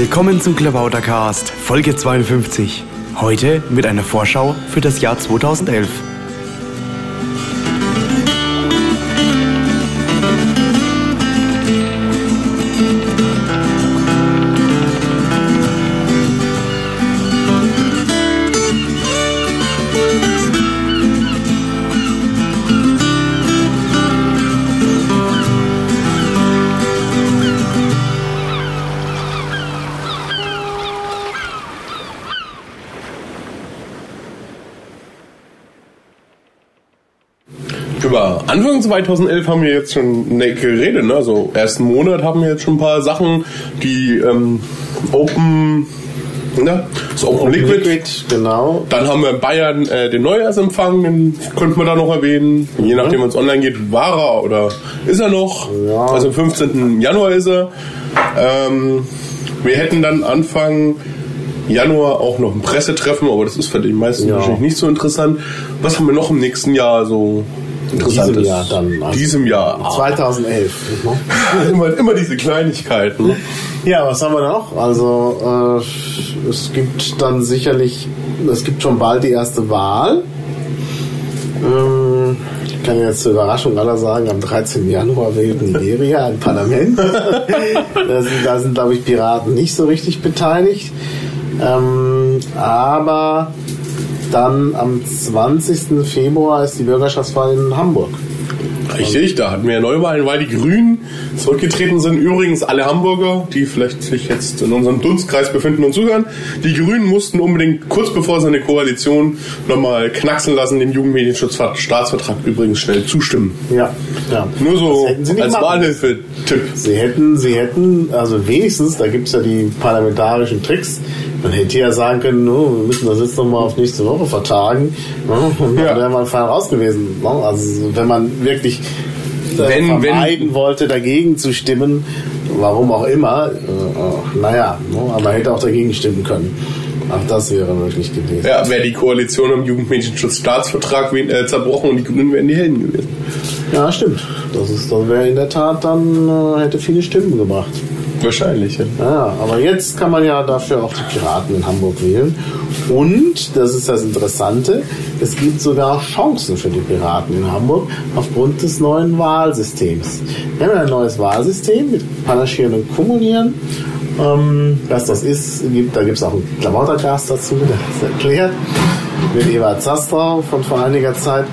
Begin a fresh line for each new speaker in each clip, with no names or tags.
Willkommen zum Klabautercast, Folge 52. Heute mit einer Vorschau für das Jahr 2011.
2011 haben wir jetzt schon eine geredet. Ne? Also ersten Monat haben wir jetzt schon ein paar Sachen, die ähm, Open, ne? das Open,
Open
Liquid.
Liquid, genau.
Dann haben wir in Bayern äh, den Neujahrsempfang, den könnte man da noch erwähnen. Je nachdem, wann es online geht, war er oder ist er noch.
Ja.
Also am 15. Januar ist er. Ähm, wir hätten dann Anfang Januar auch noch ein Pressetreffen, aber das ist für die meisten
Ja.
wahrscheinlich nicht so interessant. Was haben wir noch im nächsten Jahr so interessantes?
Diesem Jahr dann, also
Diesem Jahr. Ah,
2011. ne?
immer, immer diese Kleinigkeiten.
Ja, was haben wir noch? Also äh, es gibt dann sicherlich, es gibt schon bald die erste Wahl. Ähm, ich kann jetzt zur Überraschung aller sagen, am 13. Januar wählt Nigeria ein Parlament. da sind, da sind glaube ich, Piraten nicht so richtig beteiligt. Ähm, aber dann am 20. Februar ist die Bürgerschaftswahl in Hamburg.
Richtig, da hatten wir ja Neuwahlen, weil die Grünen zurückgetreten sind. Übrigens alle Hamburger, die vielleicht sich jetzt in unserem Dunstkreis befinden und zuhören. Die Grünen mussten unbedingt kurz bevor seine Koalition nochmal knacksen lassen, dem Jugendmedienschutzstaatsvertrag übrigens schnell zustimmen.
Ja, ja.
Nur so
sie
als Wahlhilfe-Tipp.
Sie hätten, sie hätten, also wenigstens, da gibt's ja die parlamentarischen Tricks, man hätte ja sagen können, no, wir müssen das jetzt nochmal auf nächste Woche vertagen. Und dann
Ja.
wäre man fein raus gewesen. ne. Also wenn man wirklich äh,
Wenn- wenn-
vermeiden wollte, dagegen zu stimmen, warum auch immer, äh, äh, naja, ne, aber hätte auch dagegen stimmen können. Auch das wäre möglich gewesen.
Ja, wäre die Koalition am Jugendmedienschutzstaatsvertrag wen- äh, zerbrochen und die Grünen wären die Helden gewesen.
Ja, stimmt. Das, ist- das wäre in der Tat dann, äh, hätte viele Stimmen gebracht.
Wahrscheinlich, ja.
Ja, aber jetzt kann man ja dafür auch die Piraten in Hamburg wählen. Und, das ist das Interessante, es gibt sogar Chancen für die Piraten in Hamburg aufgrund des neuen Wahlsystems. Wir haben ein neues Wahlsystem mit Panaschieren und Kumulieren. Ähm, was das ist, gibt, da gibt es auch einen Klamottercast dazu, der das erklärt. Mit Eva Zastra von vor einiger Zeit.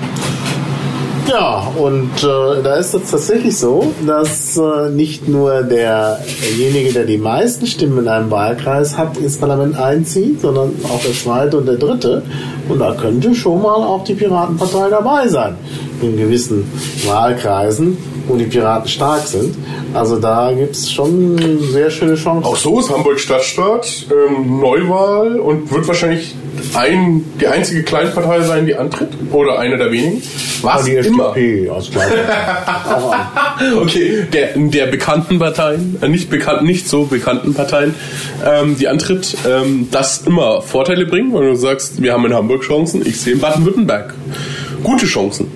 Ja, und äh, da ist es tatsächlich so, dass äh, nicht nur derjenige, der die meisten Stimmen in einem Wahlkreis hat, ins Parlament einzieht, sondern auch der zweite und der dritte. Und da könnte schon mal auch die Piratenpartei dabei sein. In gewissen Wahlkreisen, wo die Piraten stark sind. Also da gibt's schon sehr schöne Chancen.
Auch so ist Hamburg Stadtstaat, ähm, Neuwahl und wird wahrscheinlich ein, die einzige Kleinpartei sein, die antritt. Oder eine der wenigen. Was
die
immer.
FDP Kleinpartei.
Okay, der, der bekannten Parteien, äh, nicht bekannt, nicht so bekannten Parteien, ähm, die antritt, ähm, das immer Vorteile bringen, weil du sagst, wir haben in Hamburg Chancen, ich sehe in Baden-Württemberg gute Chancen.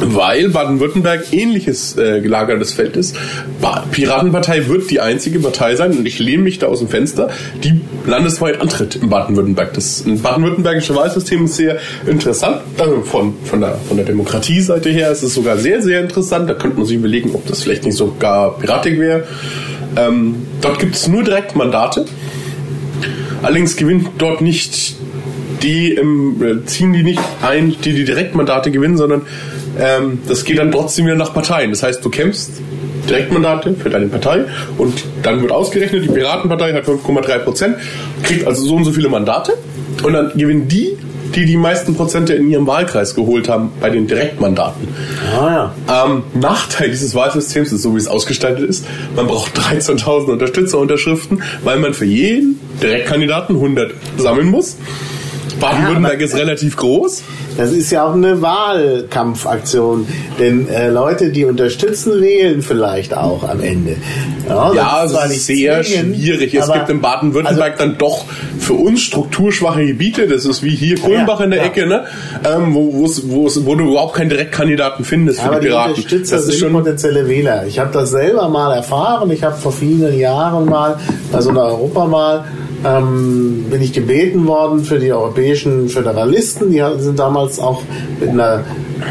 Weil Baden-Württemberg ähnliches äh, gelagertes Feld ist. Ba Piratenpartei wird die einzige Partei sein, und ich lehne mich da aus dem Fenster, die landesweit antritt in Baden-Württemberg. Das baden-württembergische Wahlsystem ist sehr interessant. Also von, von, der, von der Demokratieseite her ist es sogar sehr, sehr interessant. Da könnte man sich überlegen, ob das vielleicht nicht sogar piratig wäre. Ähm, dort gibt es nur Direktmandate. Allerdings gewinnt dort nicht die ähm, äh, ziehen die nicht ein, die die Direktmandate gewinnen, sondern ähm, das geht dann trotzdem wieder nach Parteien. Das heißt, du kämpfst Direktmandate für deine Partei und dann wird ausgerechnet, die Piratenpartei hat 5,3 Prozent, kriegt also so und so viele Mandate und dann gewinnen die, die die meisten Prozente in ihrem Wahlkreis geholt haben bei den Direktmandaten.
Ah ja.
Ähm, Nachteil dieses Wahlsystems ist, so wie es ausgestaltet ist, man braucht 13.000 Unterstützerunterschriften, weil man für jeden Direktkandidaten 100 sammeln muss. Baden-Württemberg ist relativ groß.
Das ist ja auch eine Wahlkampfaktion. Denn äh, Leute, die unterstützen, wählen vielleicht auch am Ende.
Ja,
das
es
zwar
ist
nicht
sehr
zwingend,
schwierig. Es gibt in Baden-Württemberg
also-
dann doch für uns strukturschwache Gebiete. Das ist wie hier Kulmbach in der
ja.
Ecke, ne? ähm, wo, wo's, wo's, wo du überhaupt keinen Direktkandidaten findest für die
die
Piraten.
Unterstützer
Das ist
sind
schon
potenzielle Wähler. Ich habe das selber mal erfahren. Ich habe vor vielen Jahren mal bei so einer Europawahl ähm, bin ich gebeten worden für die europäischen Föderalisten. Die sind damals auch mit einer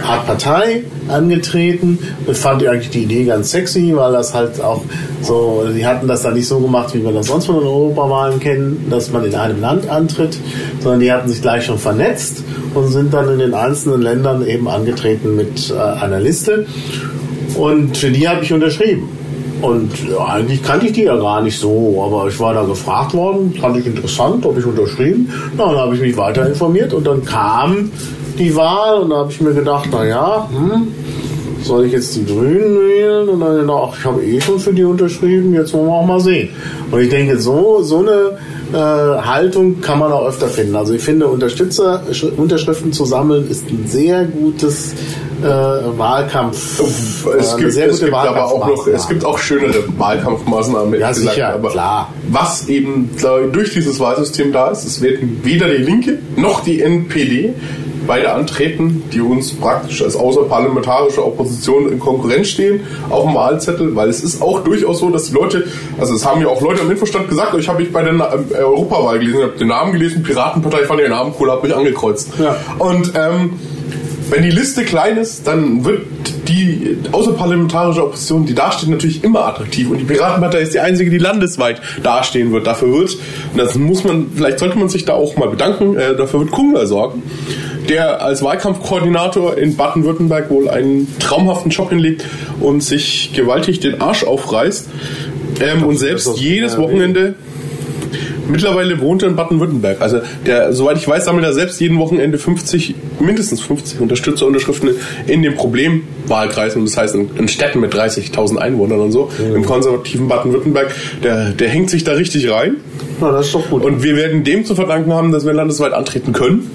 Art Partei angetreten und fand ich eigentlich die Idee ganz sexy, weil das halt auch so, die hatten das dann nicht so gemacht, wie wir das sonst von den Europawahlen kennen, dass man in einem Land antritt, sondern die hatten sich gleich schon vernetzt und sind dann in den einzelnen Ländern eben angetreten mit äh, einer Liste. Und für die habe ich unterschrieben. Und eigentlich kannte ich die ja gar nicht so, aber ich war da gefragt worden, fand ich interessant, habe ich unterschrieben. Na, dann habe ich mich weiter informiert und dann kam die Wahl und da habe ich mir gedacht, naja, hm, soll ich jetzt die Grünen wählen? Und dann ach, ich habe eh schon für die unterschrieben, jetzt wollen wir auch mal sehen. Und ich denke, so, so eine äh, Haltung kann man auch öfter finden. Also ich finde, Unterstützer, Sch- Unterschriften zu sammeln ist ein sehr gutes äh, Wahlkampf. äh,
es
eine
gibt, es gibt aber auch noch, es gibt auch schönere Wahlkampfmaßnahmen,
Ja,
gesagt.
sicher,
aber
klar.
was eben durch dieses Wahlsystem da ist, es werden weder die Linke noch die NPD beide antreten, die uns praktisch als außerparlamentarische Opposition in Konkurrenz stehen auf dem Wahlzettel, weil es ist auch durchaus so, dass die Leute, also es haben ja auch Leute am Infostand gesagt, ich habe ich bei der äh, Europawahl gelesen, ich habe den Namen gelesen, Piratenpartei, fand den Namen cool, habe mich angekreuzt.
Ja.
Und ähm, wenn die Liste klein ist, dann wird die außerparlamentarische Opposition, die dasteht, natürlich immer attraktiv. Und die Piratenpartei ist die einzige, die landesweit dastehen wird. Dafür wird, und das muss man, vielleicht sollte man sich da auch mal bedanken, äh, dafür wird Kungler sorgen, der als Wahlkampfkoordinator in Baden-Württemberg wohl einen traumhaften Job hinlegt und sich gewaltig den Arsch aufreißt. Ähm, und selbst jedes. Wochenende Mittlerweile wohnt er in Baden-Württemberg. Also der, soweit ich weiß, sammelt er selbst jeden Wochenende 50, mindestens 50 Unterstützerunterschriften in den Problemwahlkreisen. Das heißt in, in Städten mit 30.000 Einwohnern und so. Im konservativen Baden-Württemberg. Der, der hängt sich da richtig rein.
Ja, das ist doch gut.
Und wir werden dem zu verdanken haben, dass wir landesweit antreten können.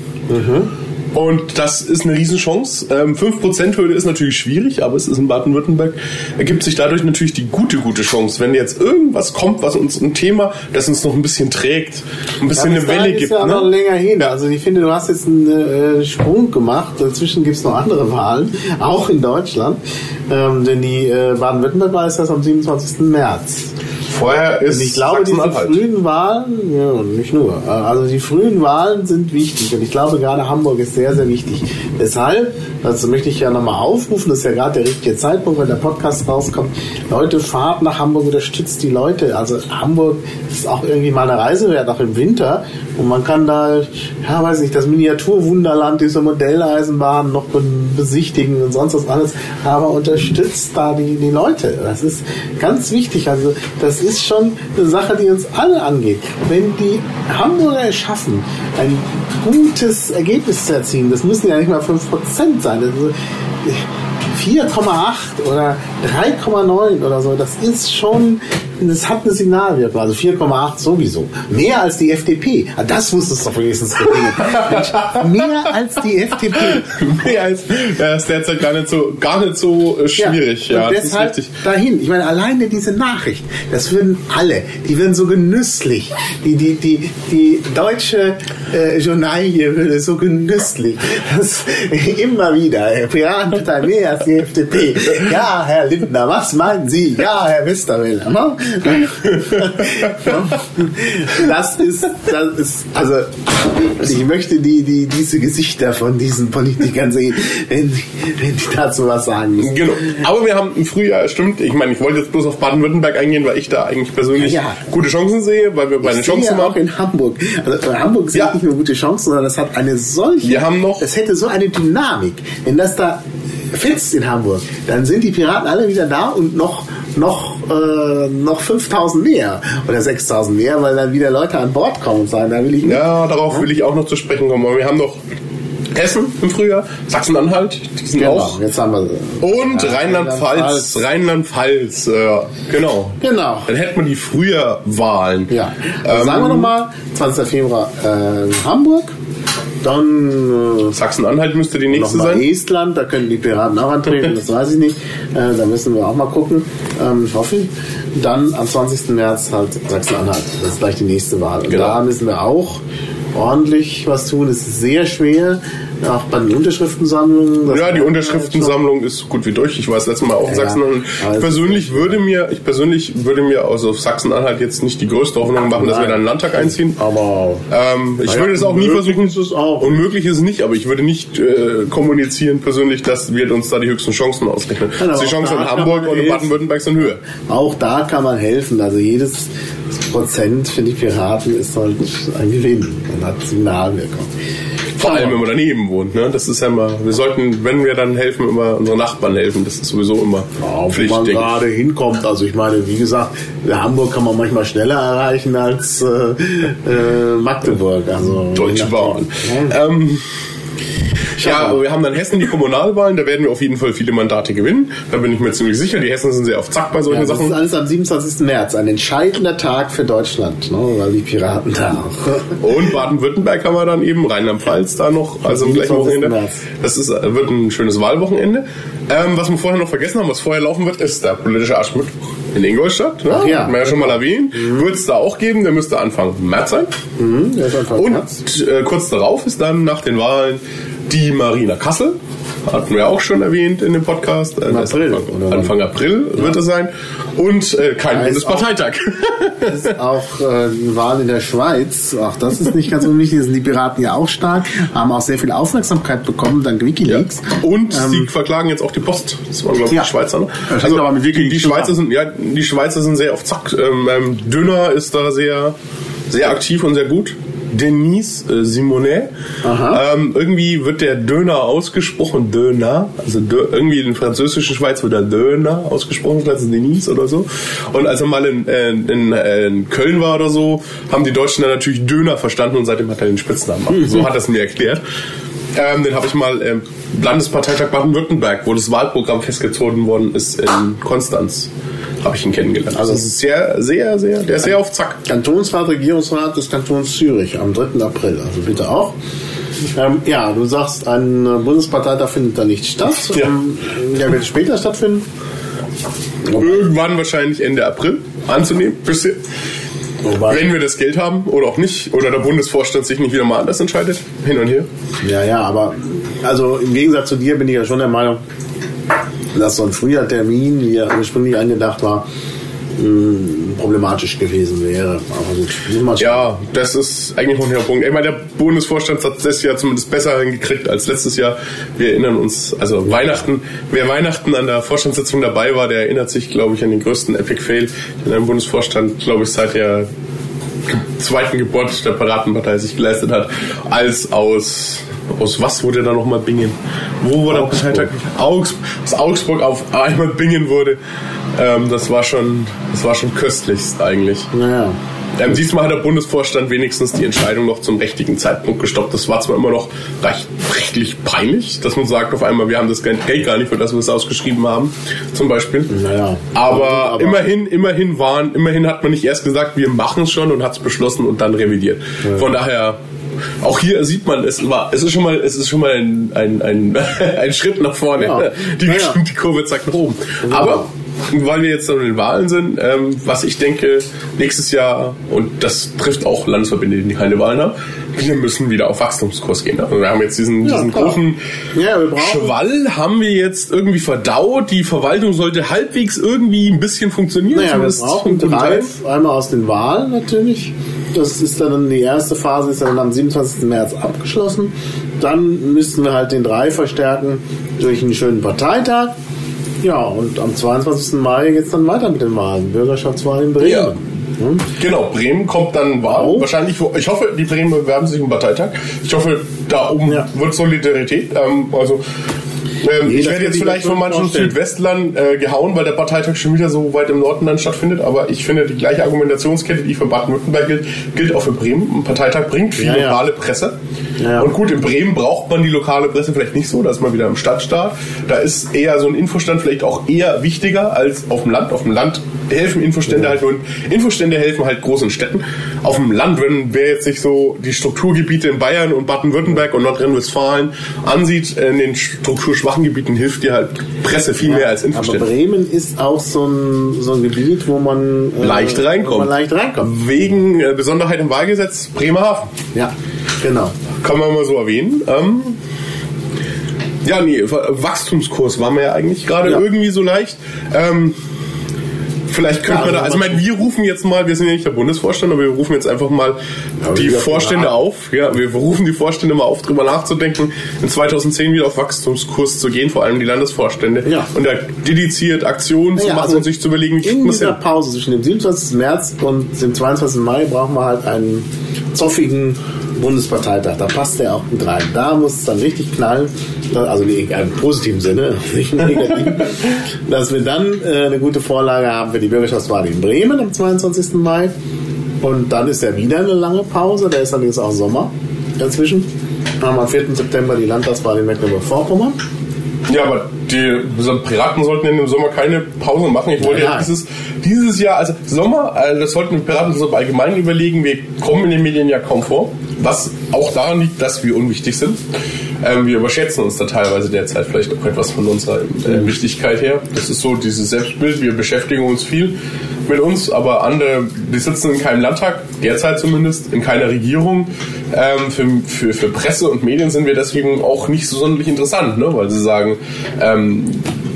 Und das ist eine Riesenchance. Ähm, 5%-Hürde ist natürlich schwierig, aber es ist in Baden-Württemberg, ergibt sich dadurch natürlich die gute, gute Chance. Wenn jetzt irgendwas kommt, was uns ein Thema, das uns noch ein bisschen trägt, ein bisschen
Ja,
eine Welle
ist
gibt.
ja noch
Ne?
länger hin. Also ich finde, du hast jetzt einen äh, Sprung gemacht. Dazwischen gibt es noch andere Wahlen, auch in Deutschland. Ähm, denn die äh, Baden-Württemberg-Wahl ist erst am 27. März.
Vorher ist
Und ich glaube, diese frühen Wahlen, ja, nicht nur, äh, also die frühen Wahlen sind wichtig und ich glaube gerade Hamburg ist sehr, sehr wichtig. Deshalb, dazu möchte ich ja nochmal aufrufen, das ist ja gerade der richtige Zeitpunkt, wenn der Podcast rauskommt. Leute, fahrt nach Hamburg, unterstützt die Leute. Also Hamburg ist auch irgendwie mal eine Reise wert, auch im Winter. Und man kann da, ja, weiß nicht, das Miniaturwunderland, diese Modelleisenbahn noch be- besichtigen und sonst was alles. Aber unterstützt da die, die Leute. Das ist ganz wichtig. Also das ist schon eine Sache, die uns alle angeht. Wenn die Hamburger es schaffen, ein gutes Ergebnis zu erzielen, das müssen ja nicht mal 5% sein. Ist, 4,8 oder 3,9 oder so, das ist schon, das hat eine Signalwirkung. Also 4,8 sowieso. Mehr als die FDP. Ah, Das muss es doch wenigstens. Mensch, Mehr als die FDP.
Mehr als, ja, ist derzeit gar nicht so, gar nicht so äh, schwierig. Ja,
und
das ist
deshalb dahin. Ich meine, alleine diese Nachricht, das würden alle, die würden so genüsslich. Die, die, die, die deutsche äh, Journalie würde so genüsslich. Das immer wieder. äh, Piratenpartei mehr als die FDP. Ja, Herr Lindner, was meinen Sie? Ja, Herr Westerwelle. Ne? Das ist, das ist, also ich möchte die, die, diese Gesichter von diesen Politikern sehen, wenn, wenn die dazu was sagen müssen.
Genau. Aber wir haben im Frühjahr, stimmt, ich meine, ich wollte jetzt bloß auf Baden-Württemberg eingehen, weil ich da eigentlich persönlich
Ja, ja.
gute Chancen sehe, weil wir bei den
Ich sehe
Chancen
ja auch
haben.
in Hamburg. Also in Hamburg sehe
Ja.
ich nicht nur gute Chancen, sondern das hat eine solche.
Wir haben noch-
Es hätte so eine Dynamik. Wenn das da fetzt in Hamburg, dann sind die Piraten alle wieder da und noch noch äh, noch 5000 mehr oder 6000 mehr, weil dann wieder Leute an Bord kommen und sagen, da will ich nicht.
Ja, darauf will ich auch noch zu sprechen kommen. Aber wir haben noch Hessen im Frühjahr, Sachsen-Anhalt, die sind
Genau,
auch.
jetzt haben wir sie.
Und
Ja,
Rheinland-Pfalz, Rheinland-Pfalz, äh, genau.
Genau.
Dann hätten wir die Frühjahrwahlen.
Ja, also
Ähm,
sagen wir nochmal, 20. Februar äh, Hamburg, Dann äh,
Sachsen-Anhalt müsste die nächste sein.
Estland, da können die Piraten auch antreten, das weiß ich nicht. Äh, da müssen wir auch mal gucken. Ähm, ich hoffe. Dann am 20. März halt Sachsen-Anhalt. Das ist gleich die nächste Wahl. Und
Genau.
da müssen wir auch ordentlich was tun. Es ist sehr schwer, auch bei den Unterschriftensammlungen.
Ja, die
man
Unterschriftensammlung ist so gut wie durch. Ich war das letzte Mal auch in
Ja,
Sachsen-Anhalt.
es
persönlich würde mir, ich persönlich würde mir aus auf Sachsen-Anhalt jetzt nicht die größte Hoffnung machen, dass wir
Nein.
da einen Landtag einziehen.
Aber
Ähm, ich würde es auch nie versuchen.
ist es auch.
Unmöglich ist es nicht, aber ich würde nicht äh, kommunizieren persönlich, dass wir uns da die höchsten Chancen ausrechnen.
Ja, aber
die Chancen in Hamburg
man
und in
helfen.
Baden-Württemberg sind höher.
auch da kann man helfen. Also jedes Prozent für die Piraten ist halt ein Gewinn und hat Signalwirkung.
Vor allem, wenn man daneben wohnt. Ne? Das ist ja immer, wir sollten, wenn wir dann helfen, immer unseren Nachbarn helfen. Das ist sowieso immer
Ja, wo
Pflicht,
man
denke ich.
gerade hinkommt. Also ich meine, wie gesagt, Hamburg kann man manchmal schneller erreichen als äh, äh, Magdeburg. Also
Deutsche Bahn. Ähm, ja, wir haben dann Hessen die Kommunalwahlen, da werden wir auf jeden Fall viele Mandate gewinnen. Da bin ich mir ziemlich sicher. Die Hessen sind sehr auf Zack bei solchen
Ja, das ist
Sachen.
alles am 27. März, ein entscheidender Tag für Deutschland, ne, weil die Piraten da auch.
Und Baden-Württemberg haben wir dann eben, Rheinland-Pfalz da noch, also im gleichen
27.
Wochenende.
März.
Das ist, äh, wird ein schönes Wahlwochenende. Ähm, was wir vorher noch vergessen haben, was vorher laufen wird, ist der politische Aschmittwoch in Ingolstadt. Ne?
Ach ja.
Haben wir ja schon mal erwähnt. Wird es da auch geben, der müsste Anfang März sein.
Hm, der ist Anfang März.
Und äh, kurz darauf ist dann nach den Wahlen die Marina Kassel. Hatten wir auch schon erwähnt in dem Podcast. Ist
April,
Anfang? Anfang April wird es sein. Und äh, kein
Da ist
Bundesparteitag.
ist auch äh, die Wahl in der Schweiz. Auch das ist nicht ganz unwichtig. Da sind die Piraten ja auch stark, haben auch sehr viel Aufmerksamkeit bekommen dank WikiLeaks.
Und sie verklagen jetzt auch die Post. Das waren, glaube ich,
Ähm, ja.
die Schweizer. Ne?
Hängt aber mit
die,
wirklich
die. Schweizer sind, ja, die Schweizer sind sehr auf Zack. Ähm, ähm, Dünner ist da sehr, sehr aktiv und sehr gut. Denise äh, Simonet. Ähm, irgendwie wird der Döner ausgesprochen, Döner. Also Dö irgendwie in der französischen Schweiz wird der Döner ausgesprochen, als Denise oder so. Und als er mal in, äh, in, äh, in Köln war oder so, haben die Deutschen dann natürlich Döner verstanden und seitdem hat er den Spitznamen.
Mhm.
So hat er es mir erklärt. Ähm, den habe ich mal im Landesparteitag Baden-Württemberg, wo das Wahlprogramm festgezogen worden ist in Konstanz, habe ich ihn kennengelernt. Also es ist sehr, sehr, sehr, der ist sehr auf Zack.
Kantonsrat, Regierungsrat des Kantons Zürich am 3. April. Also bitte auch. Ähm, ja, du sagst, ein Bundesparteitag findet da nicht statt.
Ja.
Ähm, der wird später stattfinden.
Irgendwann wahrscheinlich Ende April anzunehmen, bisschen.
Wobei,
Wenn wir das Geld haben oder auch nicht, oder der Bundesvorstand sich nicht wieder mal anders entscheidet, hin und her.
ja, ja, aber also im Gegensatz zu dir bin ich ja schon der Meinung, dass so ein früher Termin, wie er ursprünglich angedacht war, mh, problematisch gewesen wäre. Aber gut.
Ja, das ist eigentlich noch der Punkt. Ich meine, der Bundesvorstand hat das Jahr zumindest besser hingekriegt als letztes Jahr. Wir erinnern uns, also Weihnachten, wer Weihnachten an der Vorstandssitzung dabei war, der erinnert sich, glaube ich, an den größten Epic Fail, den ein Bundesvorstand, glaube ich, seit der zweiten Geburt der Piratenpartei sich geleistet hat, als aus aus was wurde da nochmal Bingen? Wo war der
Augsburg.
Augsburg, aus Augsburg auf einmal Bingen wurde. Ähm, das war schon, das war schon köstlichst eigentlich.
Naja.
Ähm, diesmal hat der Bundesvorstand wenigstens die Entscheidung noch zum richtigen Zeitpunkt gestoppt. Das war zwar immer noch recht, rechtlich peinlich, dass man sagt auf einmal, wir haben das Geld gar nicht, für das wir es ausgeschrieben haben, zum Beispiel.
Naja.
Aber,
Aber-
immerhin, immerhin waren, immerhin hat man nicht erst gesagt, wir machen es schon und hat es beschlossen und dann revidiert. Von daher, auch hier sieht man, es war, es ist schon mal, es ist schon mal ein, ein, ein, ein Schritt nach vorne.
Ja.
Die,
Ja, ja.
die Kurve zeigt nach oben. Aber weil wir jetzt in den Wahlen sind, ähm, was ich denke, nächstes Jahr, und das trifft auch Landesverbände, die keine Wahlen haben, wir müssen wieder auf Wachstumskurs gehen. Also wir haben jetzt diesen,
Ja,
diesen großen
Ja,
Schwall, haben wir jetzt irgendwie verdaut. Die Verwaltung sollte halbwegs irgendwie ein bisschen funktionieren.
Naja, wir brauchen drei, einmal aus den Wahlen natürlich. Das ist dann die erste Phase, ist dann am 27. März abgeschlossen. Dann müssten wir halt den drei verstärken durch einen schönen Parteitag. Ja, und am 22. Mai geht es dann weiter mit den Wahlen. Bürgerschaftswahl in Bremen.
Ja.
Hm?
Genau, Bremen kommt dann Wahl.
Oh.
Wahrscheinlich, ich hoffe, die Bremen bewerben sich im Parteitag. Ich hoffe, da oben
Ja.
wird Solidarität. Ähm, also Ähm,
Nee,
ich werde jetzt
ich
vielleicht von manchen. Südwestlern äh, gehauen, weil der Parteitag schon wieder so weit im Norden dann stattfindet. Aber ich finde, die gleiche Argumentationskette, die für Baden-Württemberg gilt, gilt auch für Bremen. Ein Parteitag bringt viel
Ja, ja.
lokale Presse.
Ja, ja.
Und gut, in Bremen braucht man die lokale Presse vielleicht nicht so. Da ist man wieder im Stadtstaat. Da ist eher so ein Infostand vielleicht auch eher wichtiger als auf dem Land. Auf dem Land helfen Infostände halt nur. Infostände helfen halt großen Städten. Auf dem Land, wenn wer jetzt sich so die Strukturgebiete in Bayern und Baden-Württemberg und Nordrhein-Westfalen ansieht, in den strukturschwachen Gebieten hilft dir halt Presse viel mehr als
Aber
Infostände.
Bremen ist auch so ein, so ein Gebiet, wo man äh,
Leicht
Wo
reinkommt.
man leicht reinkommt.
Wegen äh, Besonderheit im Wahlgesetz Bremerhaven.
Ja, genau.
Kann man mal so erwähnen. Ähm, ja, nee, Wachstumskurs waren wir ja eigentlich gerade
Ja.
irgendwie so leicht. Ähm, vielleicht könnte
Ja,
man da,
also
also ich meine, wir rufen jetzt mal, wir sind ja nicht der Bundesvorstand, aber wir rufen jetzt einfach mal
Ja,
die
wir-
Vorstände auf. Ja, wir rufen die Vorstände mal auf, drüber nachzudenken, in 2010 wieder auf Wachstumskurs zu gehen, vor allem die Landesvorstände.
Ja.
Und da dediziert Aktionen zu machen
also
und sich zu überlegen, wie kriegt
In
man es
dieser
hin.
Pause zwischen dem 27. März und dem 22. Mai brauchen wir halt einen zoffigen Bundesparteitag. Da passt der auch gut rein. Da muss es dann richtig knallen, also in einem positiven Sinne, nicht negativen, dass wir dann äh, eine gute Vorlage haben für die Bürgerschaftswahl in Bremen am 22. Mai. Und dann ist ja wieder eine lange Pause, da ist dann jetzt auch Sommer dazwischen. Dann haben wir am 4. September die Landtagswahl in Mecklenburg-Vorpommern.
Ja, aber die Piraten sollten in dem Sommer keine Pause machen. Ich wollte ja dieses, dieses Jahr, also Sommer, äh, das sollten die Piraten so allgemein überlegen. Wir kommen in den Medien ja kaum vor, was auch daran liegt, dass wir unwichtig sind. Ähm, wir überschätzen uns da teilweise derzeit vielleicht auch etwas von unserer äh, Wichtigkeit her. Das ist so dieses Selbstbild. Wir beschäftigen uns viel mit uns, aber andere, die sitzen in keinem Landtag, derzeit zumindest, in keiner Regierung. Ähm, für, für, für Presse und Medien sind wir deswegen auch nicht so sonderlich interessant, ne? weil sie sagen, ähm,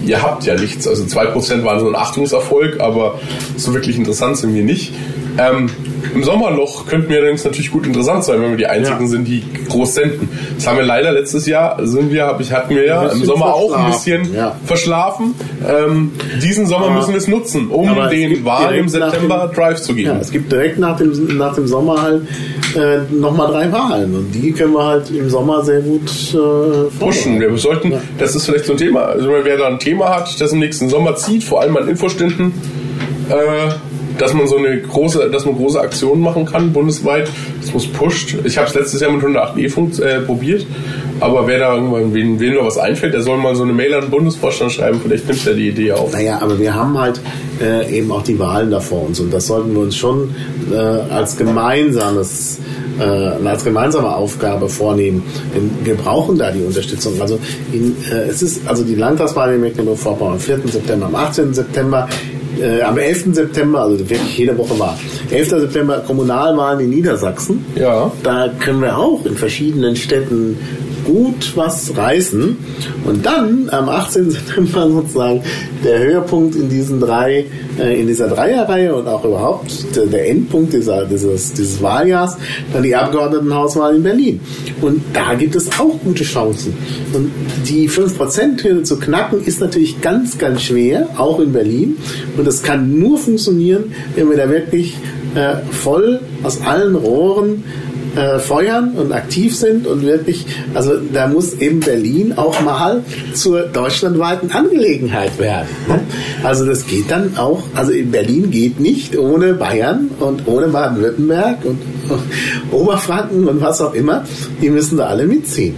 ihr habt ja nichts. Also 2% waren so ein Achtungserfolg, aber so wirklich interessant sind wir nicht. Ähm, Im Sommerloch könnten wir allerdings natürlich gut interessant sein, wenn wir die Einzigen
Ja.
sind, die groß senden. Das haben wir leider letztes Jahr, sind wir, hab ich, hatten wir ja im Sommer auch ein bisschen
ja.
verschlafen. Ähm, diesen Sommer
Aber-
müssen wir es nutzen, um
aber
den Wahlen im September
dem-
Drive zu geben.
Ja, es gibt direkt nach dem, nach dem Sommer halt äh, nochmal drei Wahlen. Und die können wir halt im Sommer sehr gut äh,
pushen. Wir sollten,
Ja.
das ist vielleicht so ein Thema, also wer da ein Thema hat, das im nächsten Sommer zieht, vor allem an Infoständen, äh, dass man so eine große, dass man große Aktionen machen kann bundesweit, das muss pusht. Ich habe es letztes Jahr mit 108e funkt- äh, probiert, aber wer da irgendwann, wen, wen was einfällt, der soll mal so eine Mail an den Bundesvorstand schreiben, vielleicht nimmt er die Idee auf.
Naja, aber wir haben halt äh, eben auch die Wahlen da vor uns und das sollten wir uns schon äh, als gemeinsames äh, als gemeinsame Aufgabe vornehmen. Denn wir brauchen da die Unterstützung. Also in, äh, es ist also die Landtagswahl in Mecklenburg-Vorpommern am 4. September, am 18. September, äh, am 11. September, also wirklich jede Woche war. 11. September Kommunalwahlen in Niedersachsen.
Ja.
Da können wir auch in verschiedenen Städten gut was reißen. Und dann am 18. September sozusagen der Höhepunkt in diesen drei, äh, in dieser Dreierreihe und auch überhaupt der, der Endpunkt dieser, dieses, dieses Wahljahrs, dann die Abgeordnetenhauswahl in Berlin. Und da gibt es auch gute Chancen. Und die 5%-Hürde zu knacken ist natürlich ganz, ganz schwer, auch in Berlin. Und das kann nur funktionieren, wenn wir da wirklich äh, voll aus allen Rohren äh, feuern und aktiv sind und wirklich, also da muss eben Berlin auch mal zur deutschlandweiten Angelegenheit werden. ne? Also das geht dann auch, also in Berlin geht nicht ohne Bayern und ohne Baden-Württemberg und Oberfranken und was auch immer, die müssen da alle mitziehen.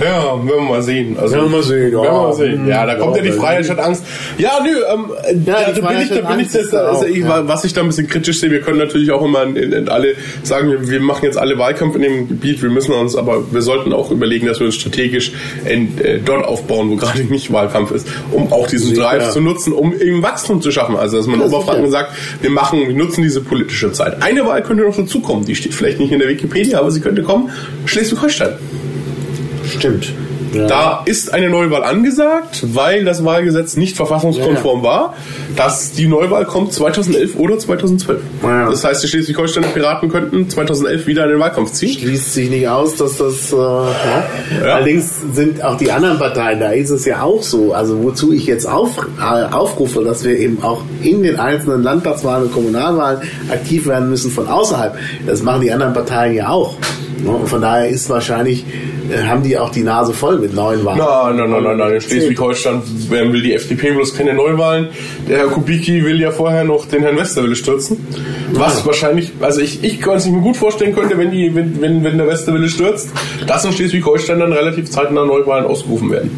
Ja, werden wir mal sehen. Also,
Werden wir mal sehen, ja.
Werden wir mal sehen. Ja, da kommt ja,
Ja,
die. Freiheit statt Angst. Ja, nö, ähm,
Ja,
da, bin ich, da bin ich das,
ist da
also ich,
ja.
was ich da ein bisschen kritisch sehe, wir können natürlich auch immer in, in, in alle sagen, wir, wir machen jetzt alle Wahlkampf in dem Gebiet, wir müssen uns, aber wir sollten auch überlegen, dass wir uns strategisch in, äh, dort aufbauen, wo gerade nicht Wahlkampf ist, um auch diesen
Sicher.
Drive zu nutzen, um eben Wachstum zu schaffen. Also, dass man Oberfranken sagt, wir machen, wir nutzen diese politische Zeit. Eine Wahl könnte noch dazukommen, die steht vielleicht nicht in der Wikipedia, aber sie könnte kommen. Schleswig-Holstein.
Stimmt. Ja.
Da ist eine Neuwahl angesagt, weil das Wahlgesetz nicht verfassungskonform war. Dass die Neuwahl kommt 2011 oder 2012.
Ja.
Das heißt, die Schleswig-Holsteiner Piraten könnten 2011 wieder in den Wahlkampf ziehen.
schließt sich nicht aus, dass das. Äh, ja. Allerdings sind auch die anderen Parteien, da ist es ja auch so. Also wozu ich jetzt auf, äh, aufrufe, dass wir eben auch in den einzelnen Landtagswahlen und Kommunalwahlen aktiv werden müssen von außerhalb. Das machen die anderen Parteien ja auch. Ne? Und von daher ist wahrscheinlich äh, haben die auch die Nase voll mit neuen Wahlen.
Nein, nein, nein, nein, nein. In Schleswig-Holstein will die FDP bloß keine Neuwahlen. Der Herr Kubicki will ja vorher noch den Herrn Westerwelle stürzen. Was
Ja.
wahrscheinlich, also ich, ich kann es mir gut vorstellen könnte, wenn, die, wenn, wenn, wenn der Westerwelle stürzt, dass in Schleswig-Holstein dann relativ zeitnah Neuwahlen ausgerufen werden.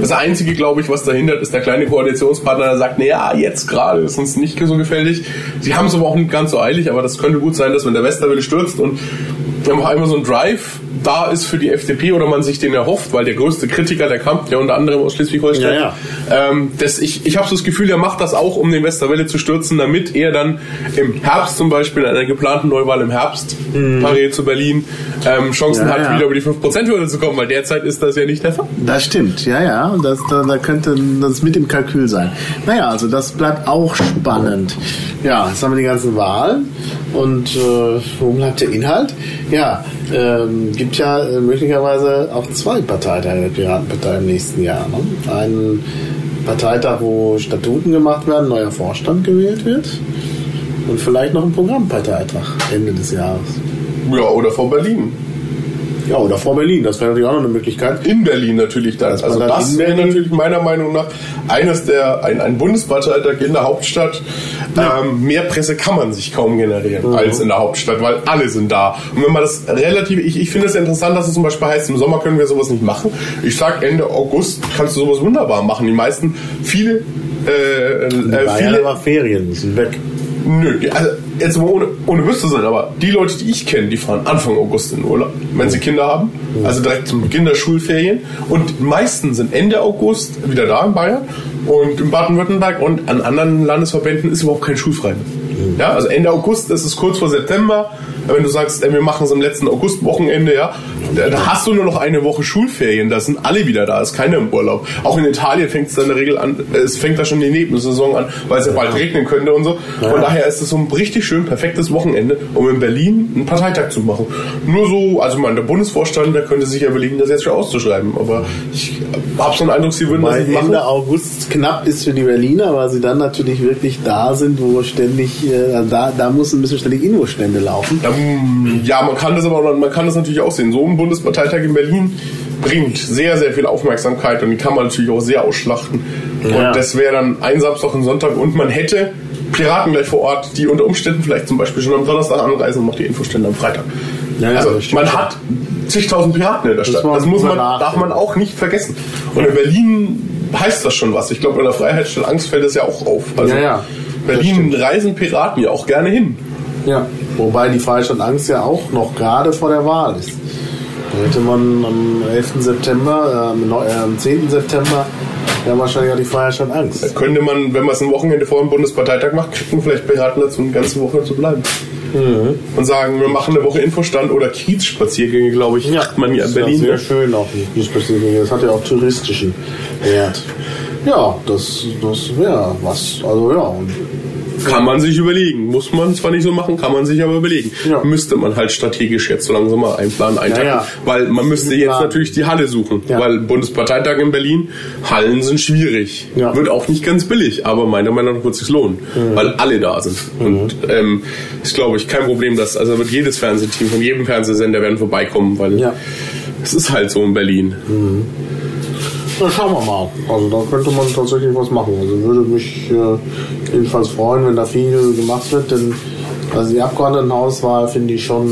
Das Einzige, glaube ich, was dahinter ist, der kleine Koalitionspartner, der sagt, naja, jetzt gerade ist uns nicht so gefällig. Sie haben es aber auch nicht ganz so eilig, aber das könnte gut sein, dass wenn der Westerwelle stürzt und dann auf einmal so ein Drive da ist für die FDP oder man sich den erhofft, weil der größte Kritiker, der kam ja unter anderem aus Schleswig-Holstein,
Ja,
ähm, das, ich, ich habe so das Gefühl, er macht das auch, um den Westerwelle zu stürzen, damit er dann im Herbst zum Beispiel, in einer geplanten Neuwahl im Herbst, parallel zu Berlin, ähm, Chancen
Mhm. Ja,
hat,
ja.
wieder über die 5%-Hürde zu kommen, weil derzeit ist das ja nicht der Fall.
Das stimmt, ja, ja. Und Das, da, da könnte das mit im Kalkül sein. Naja, also das bleibt auch spannend. Ja, jetzt haben wir die ganzen Wahlen. Und äh, wo bleibt der Inhalt? Ja, ähm, gibt ja äh, möglicherweise auch zwei Parteitage der Piratenpartei im nächsten Jahr. Ne? Einen Parteitag, wo Statuten gemacht werden, neuer Vorstand gewählt wird. Und vielleicht noch ein Programmparteitag Ende des Jahres.
Ja, oder vor Berlin.
Ja, oder vor Berlin, das wäre natürlich auch noch eine Möglichkeit.
In Berlin natürlich dann. Also
dann
das wäre natürlich meiner Meinung nach eines der, ein, ein Bundesparteitag in der Hauptstadt. Ähm, mehr Presse kann man sich kaum generieren
Mhm.
als in der Hauptstadt, weil alle sind da. Und wenn man das relativ, ich, ich finde es interessant, dass es zum Beispiel heißt, im Sommer können wir sowas nicht machen. Ich sag Ende August kannst du sowas wunderbar machen. Die meisten, viele, äh, äh,
Bayern
viele,
Ferien, sind weg.
Nö, also jetzt mal ohne, ohne böse zu sein, aber die Leute, die ich kenne, die fahren Anfang August in Urlaub, wenn sie Kinder haben. Also direkt zum Beginn der Schulferien. Und die meisten sind Ende August wieder da in Bayern und in Baden-Württemberg und an anderen Landesverbänden ist überhaupt kein Schulfrei. Ja, also Ende August, das ist kurz vor September. Wenn du sagst, ey, wir machen es am letzten Augustwochenende, ja, da, da hast du nur noch eine Woche Schulferien, da sind alle wieder da, ist keiner im Urlaub. Auch in Italien fängt es dann in der Regel an, es fängt da schon die Nebensaison an, weil es ja bald regnen könnte und so. Von daher ist es so ein richtig schön perfektes Wochenende, um in Berlin einen Parteitag zu machen. Nur so, also mein, der Bundesvorstand, der könnte sich ja überlegen, das jetzt schon auszuschreiben, aber ich habe so einen Eindruck, sie würden das
Weil
nicht machen.
Ende August knapp ist für die Berliner, weil sie dann natürlich wirklich da sind, wo ständig, äh, da, da muss ein bisschen ständig Infostände laufen.
Ähm, Ja, man kann das aber man kann das natürlich auch sehen. So ein Bundesparteitag in Berlin bringt sehr, sehr viel Aufmerksamkeit und die kann man natürlich auch sehr ausschlachten.
Ja.
Und das wäre dann ein Samstag und Sonntag und man hätte Piraten gleich vor Ort, die unter Umständen vielleicht zum Beispiel schon am Donnerstag anreisen und macht die Infostände am Freitag.
Ja, ja,
also man hat zigtausend Piraten in der Stadt. Das muss man, darf man auch nicht vergessen. Und in Berlin heißt das schon was. Ich glaube, in der Freiheitsstadt Angst fällt das ja auch auf. Also Berlin reisen Piraten ja auch gerne hin.
Ja. Wobei die Freistadt Angst ja auch noch gerade vor der Wahl ist. Da hätte man am 11. September, äh, am neu- äh, am 10. September, ja wahrscheinlich auch die Freistadt Angst.
könnte man, wenn man es ein Wochenende vor dem Bundesparteitag macht, kriegen vielleicht Piraten dazu, eine ganze Woche zu bleiben.
Mhm.
Und sagen, wir machen eine Woche Infostand oder Kiezspaziergänge, glaube ich, macht man hier in
das ist
Berlin.
Ja sehr schön auch. die Spaziergänge. Das hat ja auch touristischen Wert. Ja, das, das wäre was. Also ja, und
Kann man sich überlegen. Muss man zwar nicht so machen, kann man sich aber überlegen.
Ja.
Müsste man halt strategisch jetzt so langsam mal einplanen, eintakten.
Ja, ja.
Weil man müsste jetzt natürlich die Halle suchen. Weil Bundesparteitag in Berlin, Hallen sind schwierig. Wird auch nicht ganz billig, aber meiner Meinung nach wird es sich lohnen.
Mhm.
Weil alle da sind. Und ähm, ist, glaube ich, kein Problem, dass, also wird jedes Fernsehteam von jedem Fernsehsender werden vorbeikommen, weil es ist halt so in Berlin.
Na, schauen wir mal. Also da könnte man tatsächlich was machen. Also würde mich äh, jedenfalls freuen, wenn da viel gemacht wird, denn also die Abgeordnetenhauswahl finde ich schon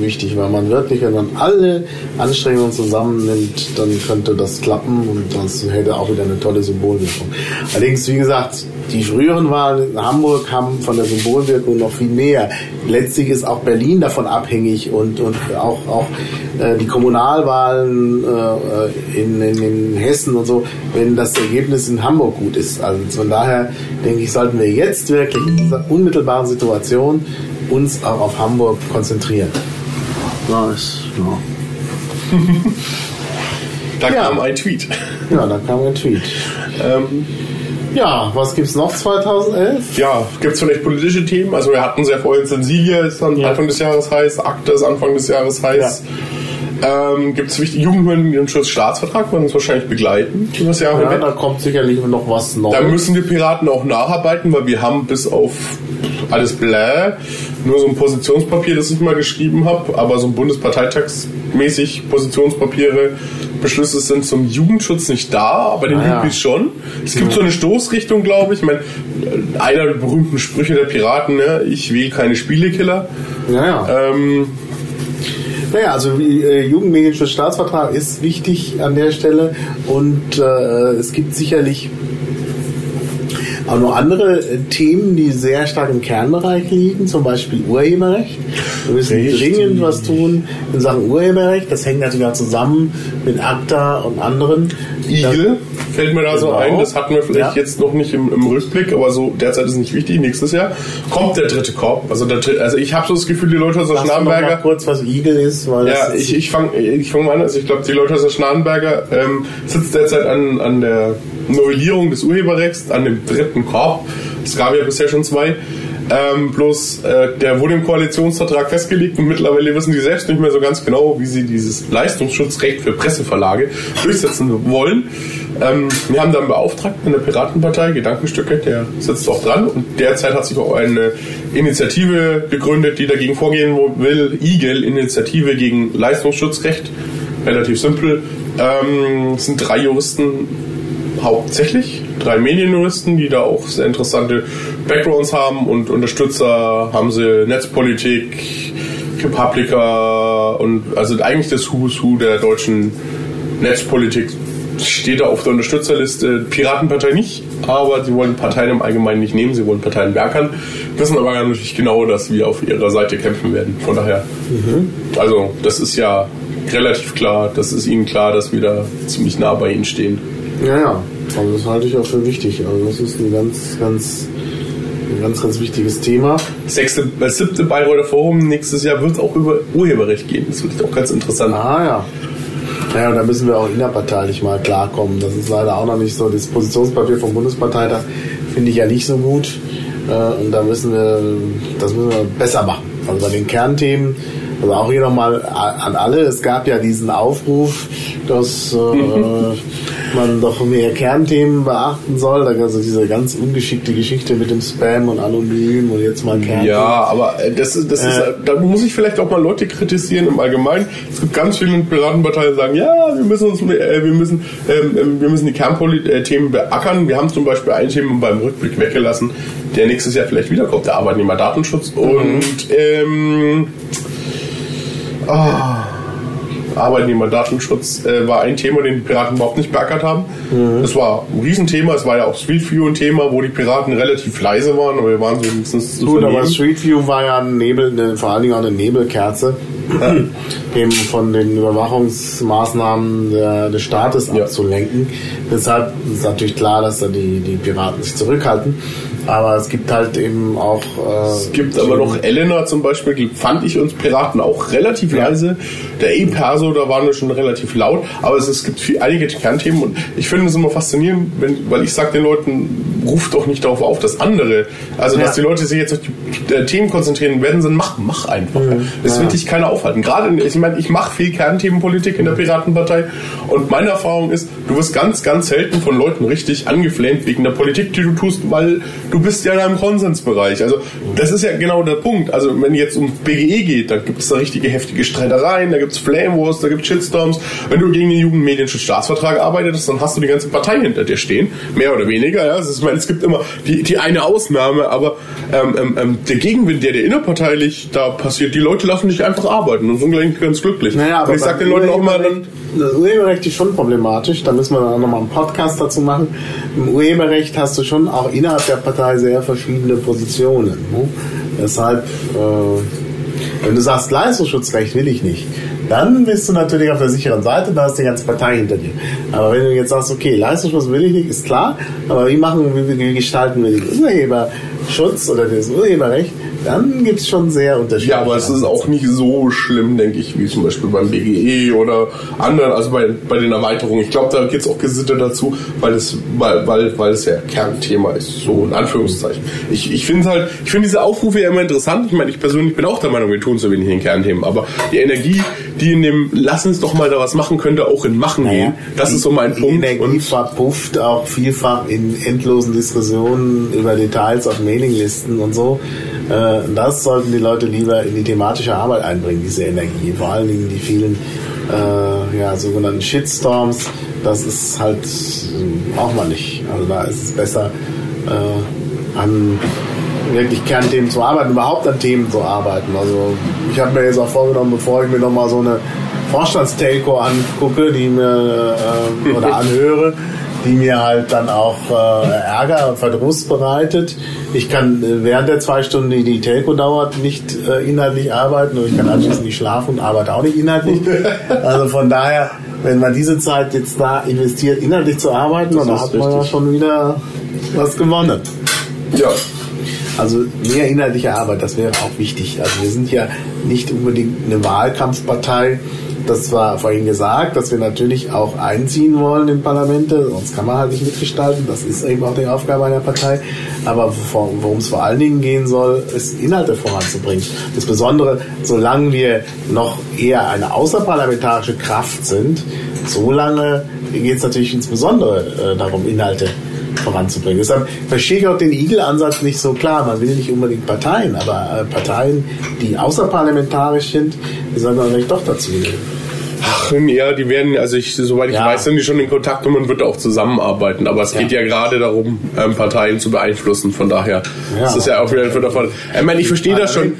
wichtig, weil man wirklich, wenn man alle Anstrengungen zusammennimmt, dann könnte das klappen und das hätte auch wieder eine tolle Symbolwirkung. Allerdings, wie gesagt, die früheren Wahlen in Hamburg haben von der Symbolwirkung noch viel mehr. Letztlich ist auch Berlin davon abhängig und, und auch, auch äh, die Kommunalwahlen äh, in, in, in Hessen und so, wenn das Ergebnis in Hamburg gut ist. Also von daher denke ich, sollten wir jetzt wirklich in dieser unmittelbaren Situation uns auch auf Hamburg konzentrieren. Ja, ist, ja.
Da
Ja.
kam ein Tweet.
ja da kam ein Tweet.
ähm,
Ja, was gibt's noch 2011?
ja, gibt es vielleicht politische Themen? Also wir hatten sehr vorhin Sensilia, ist dann
Ja.
Anfang des Jahres heiß, Akte ist Anfang des Jahres heiß. Ähm, gibt es wichtige Jugendhörenschutz-Staatsvertrag, werden uns wahrscheinlich begleiten das Jahr
Ja, da kommt sicherlich noch was
Da
Neues.
müssen wir Piraten auch nacharbeiten, weil wir haben bis auf alles bläh nur so ein Positionspapier, das ich mal geschrieben habe, aber so ein Bundesparteitagsmäßig Positionspapiere, Beschlüsse sind zum Jugendschutz nicht da, aber den
Ah, ja.
Jugendlich schon. Es gibt so eine Stoßrichtung, glaube ich. ich meine, einer der berühmten Sprüche der Piraten, ne? ich wähle keine Spielekiller.
Ja, ja.
Ähm,
Naja, also äh, Jugendmedienschutzstaatsvertrag ist wichtig an der Stelle und äh, es gibt sicherlich auch noch andere äh, Themen, die sehr stark im Kernbereich liegen, zum Beispiel Urheberrecht. Wir müssen
Richtig.
dringend was tun in Sachen Urheberrecht. Das hängt natürlich auch zusammen mit ACTA und anderen.
Igel fällt mir da so
Genau.
ein. Das hatten wir vielleicht
Ja.
jetzt noch nicht im, im Rückblick, aber so derzeit ist nicht wichtig. Nächstes Jahr kommt der dritte Korb. Also, der, also ich habe so das Gefühl, die Leute aus der Schnarrenberger.
kurz, was Igel ist? Weil
Ja, ich, ich fange ich fang mal an. Also ich glaube, die Leute aus der Schnarrenberger ähm, sitzt derzeit an, an der Novellierung des Urheberrechts, an dem dritten Korb. Es gab ja bisher schon zwei. Ähm, bloß äh, der wurde im Koalitionsvertrag festgelegt und mittlerweile wissen die selbst nicht mehr so ganz genau, wie sie dieses Leistungsschutzrecht für Presseverlage durchsetzen wollen. Ähm, wir haben dann einen Beauftragten in der Piratenpartei, Gedankenstücke, der sitzt auch dran und derzeit hat sich auch eine Initiative gegründet, die dagegen vorgehen will, IGEL, Initiative gegen Leistungsschutzrecht. Relativ simpel. Ähm, es sind drei Juristen hauptsächlich, drei Medienjuristen, die da auch sehr interessante Backgrounds haben und Unterstützer haben sie Netzpolitik, Republika und also eigentlich das Who's Who der deutschen Netzpolitik steht da auf der Unterstützerliste. Piratenpartei nicht, aber sie wollen Parteien im Allgemeinen nicht nehmen, sie wollen Parteien werkern, wissen aber natürlich genau, dass wir auf ihrer Seite kämpfen werden. Von daher, also das ist ja relativ klar, das ist ihnen klar, dass wir da ziemlich nah bei ihnen stehen.
Ja, ja. Also das halte ich auch für wichtig. Also das ist ein ganz, ganz, ein ganz, ganz wichtiges Thema.
Sechste, das siebte Bayreuther Forum nächstes Jahr wird auch über Urheberrecht gehen. Das wird auch ganz interessant.
Ah ja. Ja, und da müssen wir auch innerparteilich mal klarkommen. Das ist leider auch noch nicht so. Das Positionspapier vom Bundesparteitag finde ich ja nicht so gut. Äh, Und da müssen wir, das müssen wir besser machen. Also bei den Kernthemen, also auch hier nochmal an alle, es gab ja diesen Aufruf, dass äh, man doch mehr Kernthemen beachten soll. Da also diese ganz ungeschickte Geschichte mit dem Spam und Anonym und jetzt mal Kernthemen.
Ja, aber äh, das ist, das ist,
Äh.
da muss ich vielleicht auch mal Leute kritisieren im Allgemeinen. Es gibt ganz viele Piratenparteien, die sagen, ja, wir müssen uns, äh, wir müssen, ähm, ähm, wir müssen die Kernthemen beackern. Wir haben zum Beispiel ein Thema beim Rückblick weggelassen, der nächstes Jahr vielleicht wiederkommt, der Arbeitnehmerdatenschutz und ähm, ah, Arbeitnehmerdatenschutz äh, war ein Thema, den die Piraten überhaupt nicht beackert haben. Das war ein Riesenthema, es war ja auch Street View ein Thema, wo die Piraten relativ leise waren, aber wir waren so wenigstens zu
Gut, aber. Street View war ja ein Nebel, eine, vor allen Dingen auch eine Nebelkerze, eben von den Überwachungsmaßnahmen der, des Staates
Ja.
abzulenken. Deshalb ist natürlich klar, dass da die, die Piraten sich zurückhalten. Aber es gibt halt eben auch. Äh,
Es gibt aber noch Elena zum Beispiel, die fand ich uns Piraten auch relativ leise. Der E-Perso, da waren wir schon relativ laut. Aber es, es gibt viel, einige Kernthemen und ich finde es immer faszinierend, wenn, weil ich sage den Leuten, ruft doch nicht darauf auf, dass andere, also dass
Ja.
die Leute sich jetzt auf die äh, Themen konzentrieren werden, sondern mach, mach einfach. Das
Ja.
wird dich keiner aufhalten. Gerade, in, ich meine, ich mache viel Kernthemenpolitik in der Piratenpartei und meine Erfahrung ist, du wirst ganz, ganz selten von Leuten richtig angeflamed wegen der Politik, die du tust, weil du bist ja in einem Konsensbereich. Also das ist ja genau der Punkt. Also wenn jetzt um BGE geht, dann gibt es da richtige heftige Streitereien, da gibt es Flame Wars, da gibt es Shitstorms. Wenn du gegen den Jugendmedienschutzstaatsvertrag arbeitest, dann hast du die ganze Partei hinter dir stehen, mehr oder weniger. Ja, also ich meine, es gibt immer die, die eine Ausnahme, aber ähm, ähm, ähm, der Gegenwind, der dir innerparteilich da passiert, die Leute lassen dich einfach arbeiten und sind gleich ganz glücklich.
Naja, aber
und ich sag den Leuten auch mal, dann,
das Urheberrecht ist schon problematisch. Da müssen wir dann nochmal einen Podcast dazu machen. Im Urheberrecht hast du schon auch innerhalb der Partei sehr verschiedene Positionen. Ne? Deshalb, äh, wenn du sagst, Leistungsschutzrecht will ich nicht, dann bist du natürlich auf der sicheren Seite, da ist die ganze Partei hinter dir. Aber wenn du jetzt sagst, okay, Leistungsschutz will ich nicht, ist klar, aber wie machen, wie, wie gestalten wir den Urheberschutz oder das Urheberrecht, dann gibt es schon sehr unterschiedliche
Ja, aber es ist auch nicht so schlimm, denke ich, wie zum Beispiel beim BGE oder anderen, also bei, bei den Erweiterungen. Ich glaube, da geht es auch gesittet dazu, weil es, weil, weil, weil es ja Kernthema ist, so in Anführungszeichen. Ich, ich finde halt, ich finde diese Aufrufe ja immer interessant. Ich meine, ich persönlich bin auch der Meinung, wir tun zu wenig in Kernthemen, aber die Energie, die in dem Lass uns doch mal da was machen könnte, auch in Machen gehen, das
die-
ist so mein
die
Punkt.
Energie
Und
verpufft auch vielfach in endlosen Diskussionen über Details auf Mailinglisten und so. Äh, das sollten die Leute lieber in die thematische Arbeit einbringen, diese Energie. Vor allen Dingen die vielen äh, ja, sogenannten Shitstorms. Das ist halt, äh, braucht man nicht. Also da ist es besser, äh, an wirklich Kernthemen zu arbeiten, überhaupt an Themen zu arbeiten. Also ich habe mir jetzt auch vorgenommen, bevor ich mir nochmal so eine Vorstandstelco angucke, die mir äh, oder anhöre, die mir halt dann auch äh, Ärger und Verdruss bereitet. Ich kann äh, während der zwei Stunden, die die Telco dauert, nicht äh, inhaltlich arbeiten und ich kann anschließend nicht schlafen und arbeite auch nicht inhaltlich. Also von daher, wenn man diese Zeit jetzt da investiert, inhaltlich zu arbeiten, dann hat man ja schon wieder was gewonnen.
Ja.
Also mehr inhaltliche Arbeit, das wäre auch wichtig. Also wir sind ja nicht unbedingt eine Wahlkampfpartei, das war vorhin gesagt, dass wir natürlich auch einziehen wollen in Parlamente, sonst kann man halt nicht mitgestalten. Das ist eben auch die Aufgabe einer Partei. Aber worum es vor allen Dingen gehen soll, ist Inhalte voranzubringen. Insbesondere, solange wir noch eher eine außerparlamentarische Kraft sind, solange geht es natürlich insbesondere äh, darum, Inhalte voranzubringen. Deshalb verstehe ich auch den Igel-Ansatz nicht so klar. Man will nicht unbedingt Parteien, aber äh, Parteien, die außerparlamentarisch sind, die sollen dann vielleicht doch dazu gehen. Oh.
Ach, ja, die werden, also ich, soweit ich ja. weiß, sind die schon in Kontakt und man wird auch zusammenarbeiten. Aber es ja. geht ja gerade darum, ähm, Parteien zu beeinflussen. Von daher ja, das ist ja auch wieder ein davon. Ich meine, ich verstehe das schon.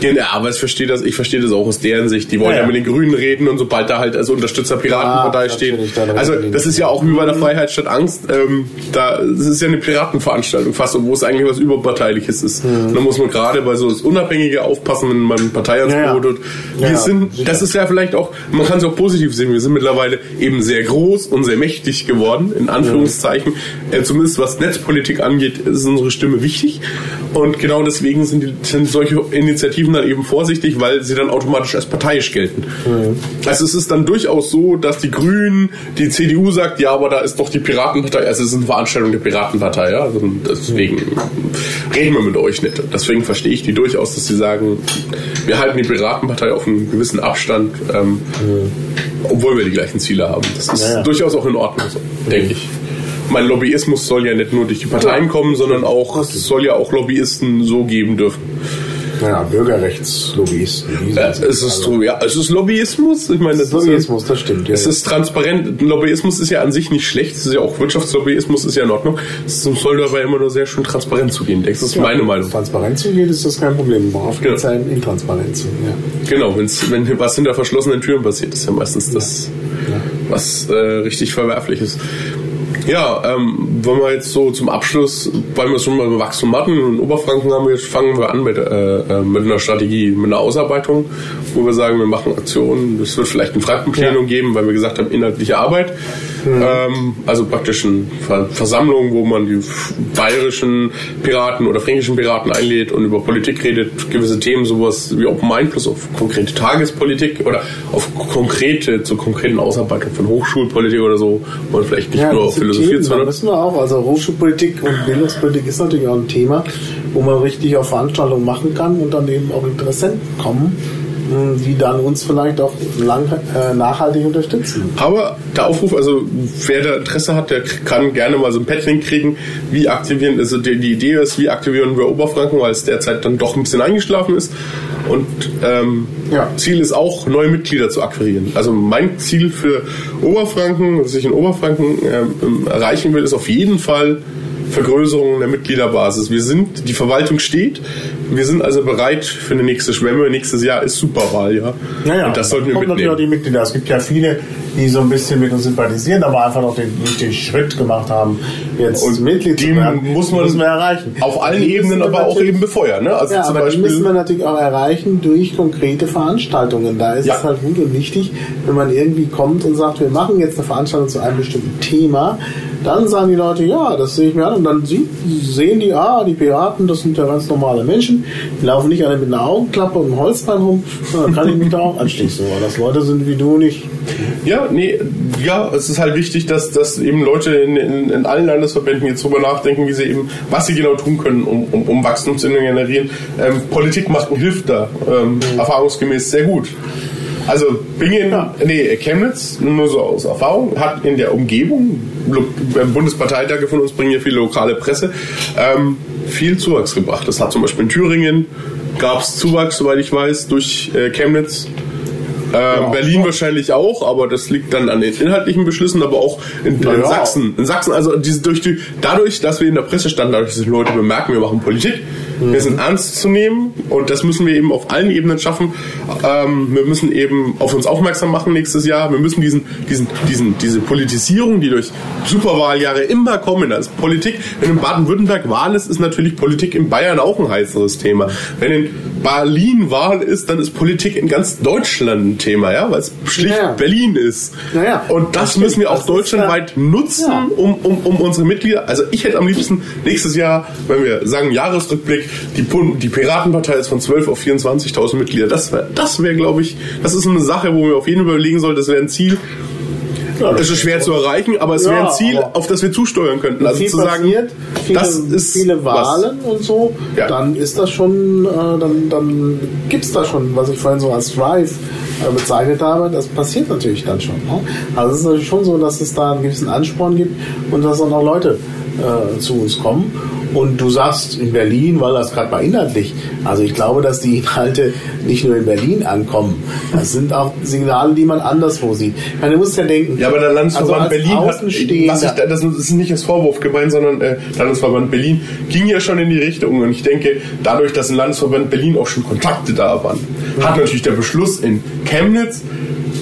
Genau, aber ich verstehe das, ich verstehe das auch aus deren Sicht. Die wollen ja, mit den Grünen reden und sobald da halt als Unterstützer Piratenpartei stehen. Also das ist ja auch wie bei der Freiheit statt Angst. Ähm, da das ist ja eine Piratenveranstaltung fast, wo es eigentlich was überparteiliches ist. Mhm. Da muss man gerade bei so das Unabhängige aufpassen, wenn man Partei ans ja, Brot Wir sind, das ist ja vielleicht auch, man man kann es auch positiv sehen. Wir sind mittlerweile eben sehr groß und sehr mächtig geworden, in Anführungszeichen. Ja. Äh, zumindest was Netzpolitik angeht, ist unsere Stimme wichtig. Und genau deswegen sind, die, sind solche Initiativen dann eben vorsichtig, weil sie dann automatisch als parteiisch gelten. Ja. Also es ist dann durchaus so, dass die Grünen, die CDU sagt, ja, aber da ist doch die Piratenpartei, also es ist eine Veranstaltung der Piratenpartei, ja. Also deswegen reden wir mit euch nicht. Deswegen verstehe ich die durchaus, dass sie sagen, wir halten die Piratenpartei auf einen gewissen Abstand. Ähm, obwohl wir die gleichen Ziele haben. Das ist ja, ja. durchaus auch in Ordnung, so, denke ich. Mein Lobbyismus soll ja nicht nur durch die Parteien kommen, sondern auch, es soll ja auch Lobbyisten so geben dürfen.
Ja, Bürgerrechtslobbyisten.
Ja, es ist, also, ja, es ist Lobbyismus. Ich meine, das
Lobbyismus, ist, das stimmt.
Ja, es ist transparent. Lobbyismus ist ja an sich nicht schlecht. Es ist ja auch Wirtschaftslobbyismus ist ja in Ordnung. Es soll dabei immer nur sehr schön transparent zugehen. Das ist ja, meine Meinung.
Transparent zugeht, ist das kein Problem. Worauf geht es ja. intransparent zu?
Ja. Genau, wenn's, wenn was hinter verschlossenen Türen passiert, ist ja meistens das, was äh, richtig verwerflich ist. Ja, ähm, wollen wir jetzt so zum Abschluss, weil wir schon mal über Wachstum hatten, in Oberfranken haben wir jetzt, fangen wir an mit, äh, äh, mit einer Strategie, mit einer Ausarbeitung, wo wir sagen, wir machen Aktionen. Es wird vielleicht eine Frankenplenum ja. geben, weil wir gesagt haben, inhaltliche Arbeit. Mhm. Ähm, also praktisch eine Versammlung, wo man die bayerischen Piraten oder fränkischen Piraten einlädt und über Politik redet, gewisse Themen, sowas wie Open Mind plus auf konkrete Tagespolitik oder auf konkrete, zur konkreten Ausarbeitung von Hochschulpolitik oder so, wo man vielleicht nicht ja, nur auf Philosophie
zu müssen wir auch. Also Hochschulpolitik und Bildungspolitik ist natürlich auch ein Thema, wo man richtig auf Veranstaltungen machen kann und dann eben auch Interessenten kommen die dann uns vielleicht auch lang, äh, nachhaltig unterstützen.
Aber der Aufruf, also wer da Interesse hat, der kann gerne mal so ein Padlink kriegen, wie aktivieren, also die, die, Idee ist, wie aktivieren wir Oberfranken, weil es derzeit dann doch ein bisschen eingeschlafen ist. Und ähm, ja. Ziel ist auch, neue Mitglieder zu akquirieren. Also mein Ziel für Oberfranken, was ich in Oberfranken ähm, erreichen will, ist auf jeden Fall Vergrößerung der Mitgliederbasis. Wir sind, die Verwaltung steht, wir sind also bereit für eine nächste Schwemme. Nächstes Jahr ist Superwahl, ja.
Ja, ja. Und das sollten wir mitnehmen. natürlich auch die Mitglieder. Es gibt ja viele, die so ein bisschen mit uns sympathisieren, aber einfach noch den, nicht den Schritt gemacht haben, jetzt und Mitglied zu werden.
Muss man müssen wir erreichen. Auf allen Ebenen aber auch eben befeuern. Ne?
Also ja, aber Beispiel die müssen wir natürlich auch erreichen durch konkrete Veranstaltungen. Da ist ja. es halt gut und wichtig, wenn man irgendwie kommt und sagt, wir machen jetzt eine Veranstaltung zu einem bestimmten Thema, dann sagen die Leute, ja, das sehe ich mir an. Und dann sehen die, ah, die Piraten, das sind ja ganz normale Menschen. Die laufen nicht alle mit einer Augenklappe und einem Holzbein rum. Dann kann ich mich da auch anschließen. Aber das Leute sind wie du nicht.
Ja, nee, ja, es ist halt wichtig, dass, dass eben Leute in, in, in allen Landesverbänden jetzt drüber nachdenken, wie sie eben, was sie genau tun können, um, um, um Wachstum zu generieren. Ähm, Politik macht und hilft da ähm, mhm. erfahrungsgemäß sehr gut. Also Bingen, ja. nee, Chemnitz, nur so aus Erfahrung, hat in der Umgebung, Bundesparteitage von uns bringen ja viel lokale Presse, ähm, viel Zuwachs gebracht. Das hat zum Beispiel in Thüringen gab es Zuwachs, soweit ich weiß, durch äh, Chemnitz. Äh, ja, Berlin ja. wahrscheinlich auch, aber das liegt dann an den inhaltlichen Beschlüssen, aber auch in, in ja. Sachsen. In Sachsen, also diese, durch die, dadurch, dass wir in der Presse standen, dadurch, dass die Leute bemerken, wir machen Politik, mhm. wir sind ernst zu nehmen und das müssen wir eben auf allen Ebenen schaffen. Ähm, wir müssen eben auf uns aufmerksam machen nächstes Jahr. Wir müssen diesen, diesen, diesen, diese Politisierung, die durch Superwahljahre immer kommen, als Politik, wenn in Baden-Württemberg Wahl ist, ist natürlich Politik in Bayern auch ein heißeres Thema. Wenn in Berlin Wahl ist, dann ist Politik in ganz Deutschland ein Thema, ja, weil es schlicht ja. Berlin ist. Ja, Und das, das müssen wir auch deutschlandweit ja. nutzen, um, um, um unsere Mitglieder. Also ich hätte am liebsten nächstes Jahr, wenn wir sagen Jahresrückblick, die, die Piratenpartei ist von 12 auf 24.000 Mitglieder. Das wäre, das wäre, glaube ich, das ist eine Sache, wo wir auf jeden Fall überlegen sollten, das wäre ein Ziel, ja, es ist schwer zu erreichen, aber es ja, wäre ein Ziel, auf das wir zusteuern könnten. Also zu sagen,
viele, das ist viele Wahlen was. und so, ja. dann ist das schon, äh, dann, dann gibt es da schon, was ich vorhin so als Drive äh, bezeichnet habe, das passiert natürlich dann schon. Ne? Also es ist natürlich schon so, dass es da einen gewissen Ansporn gibt und dass auch noch Leute äh, zu uns kommen. Und du sagst in Berlin, weil das gerade mal inhaltlich, also ich glaube, dass die Inhalte nicht nur in Berlin ankommen. Das sind auch Signale, die man anderswo sieht. Ich meine, du musst ja denken.
Ja, aber der Landesverband also Berlin hat, was ich, das ist nicht als Vorwurf gemeint, sondern äh, Landesverband Berlin ging ja schon in die Richtung. Und ich denke, dadurch, dass ein Landesverband Berlin auch schon Kontakte da waren, mhm. hat natürlich der Beschluss in Chemnitz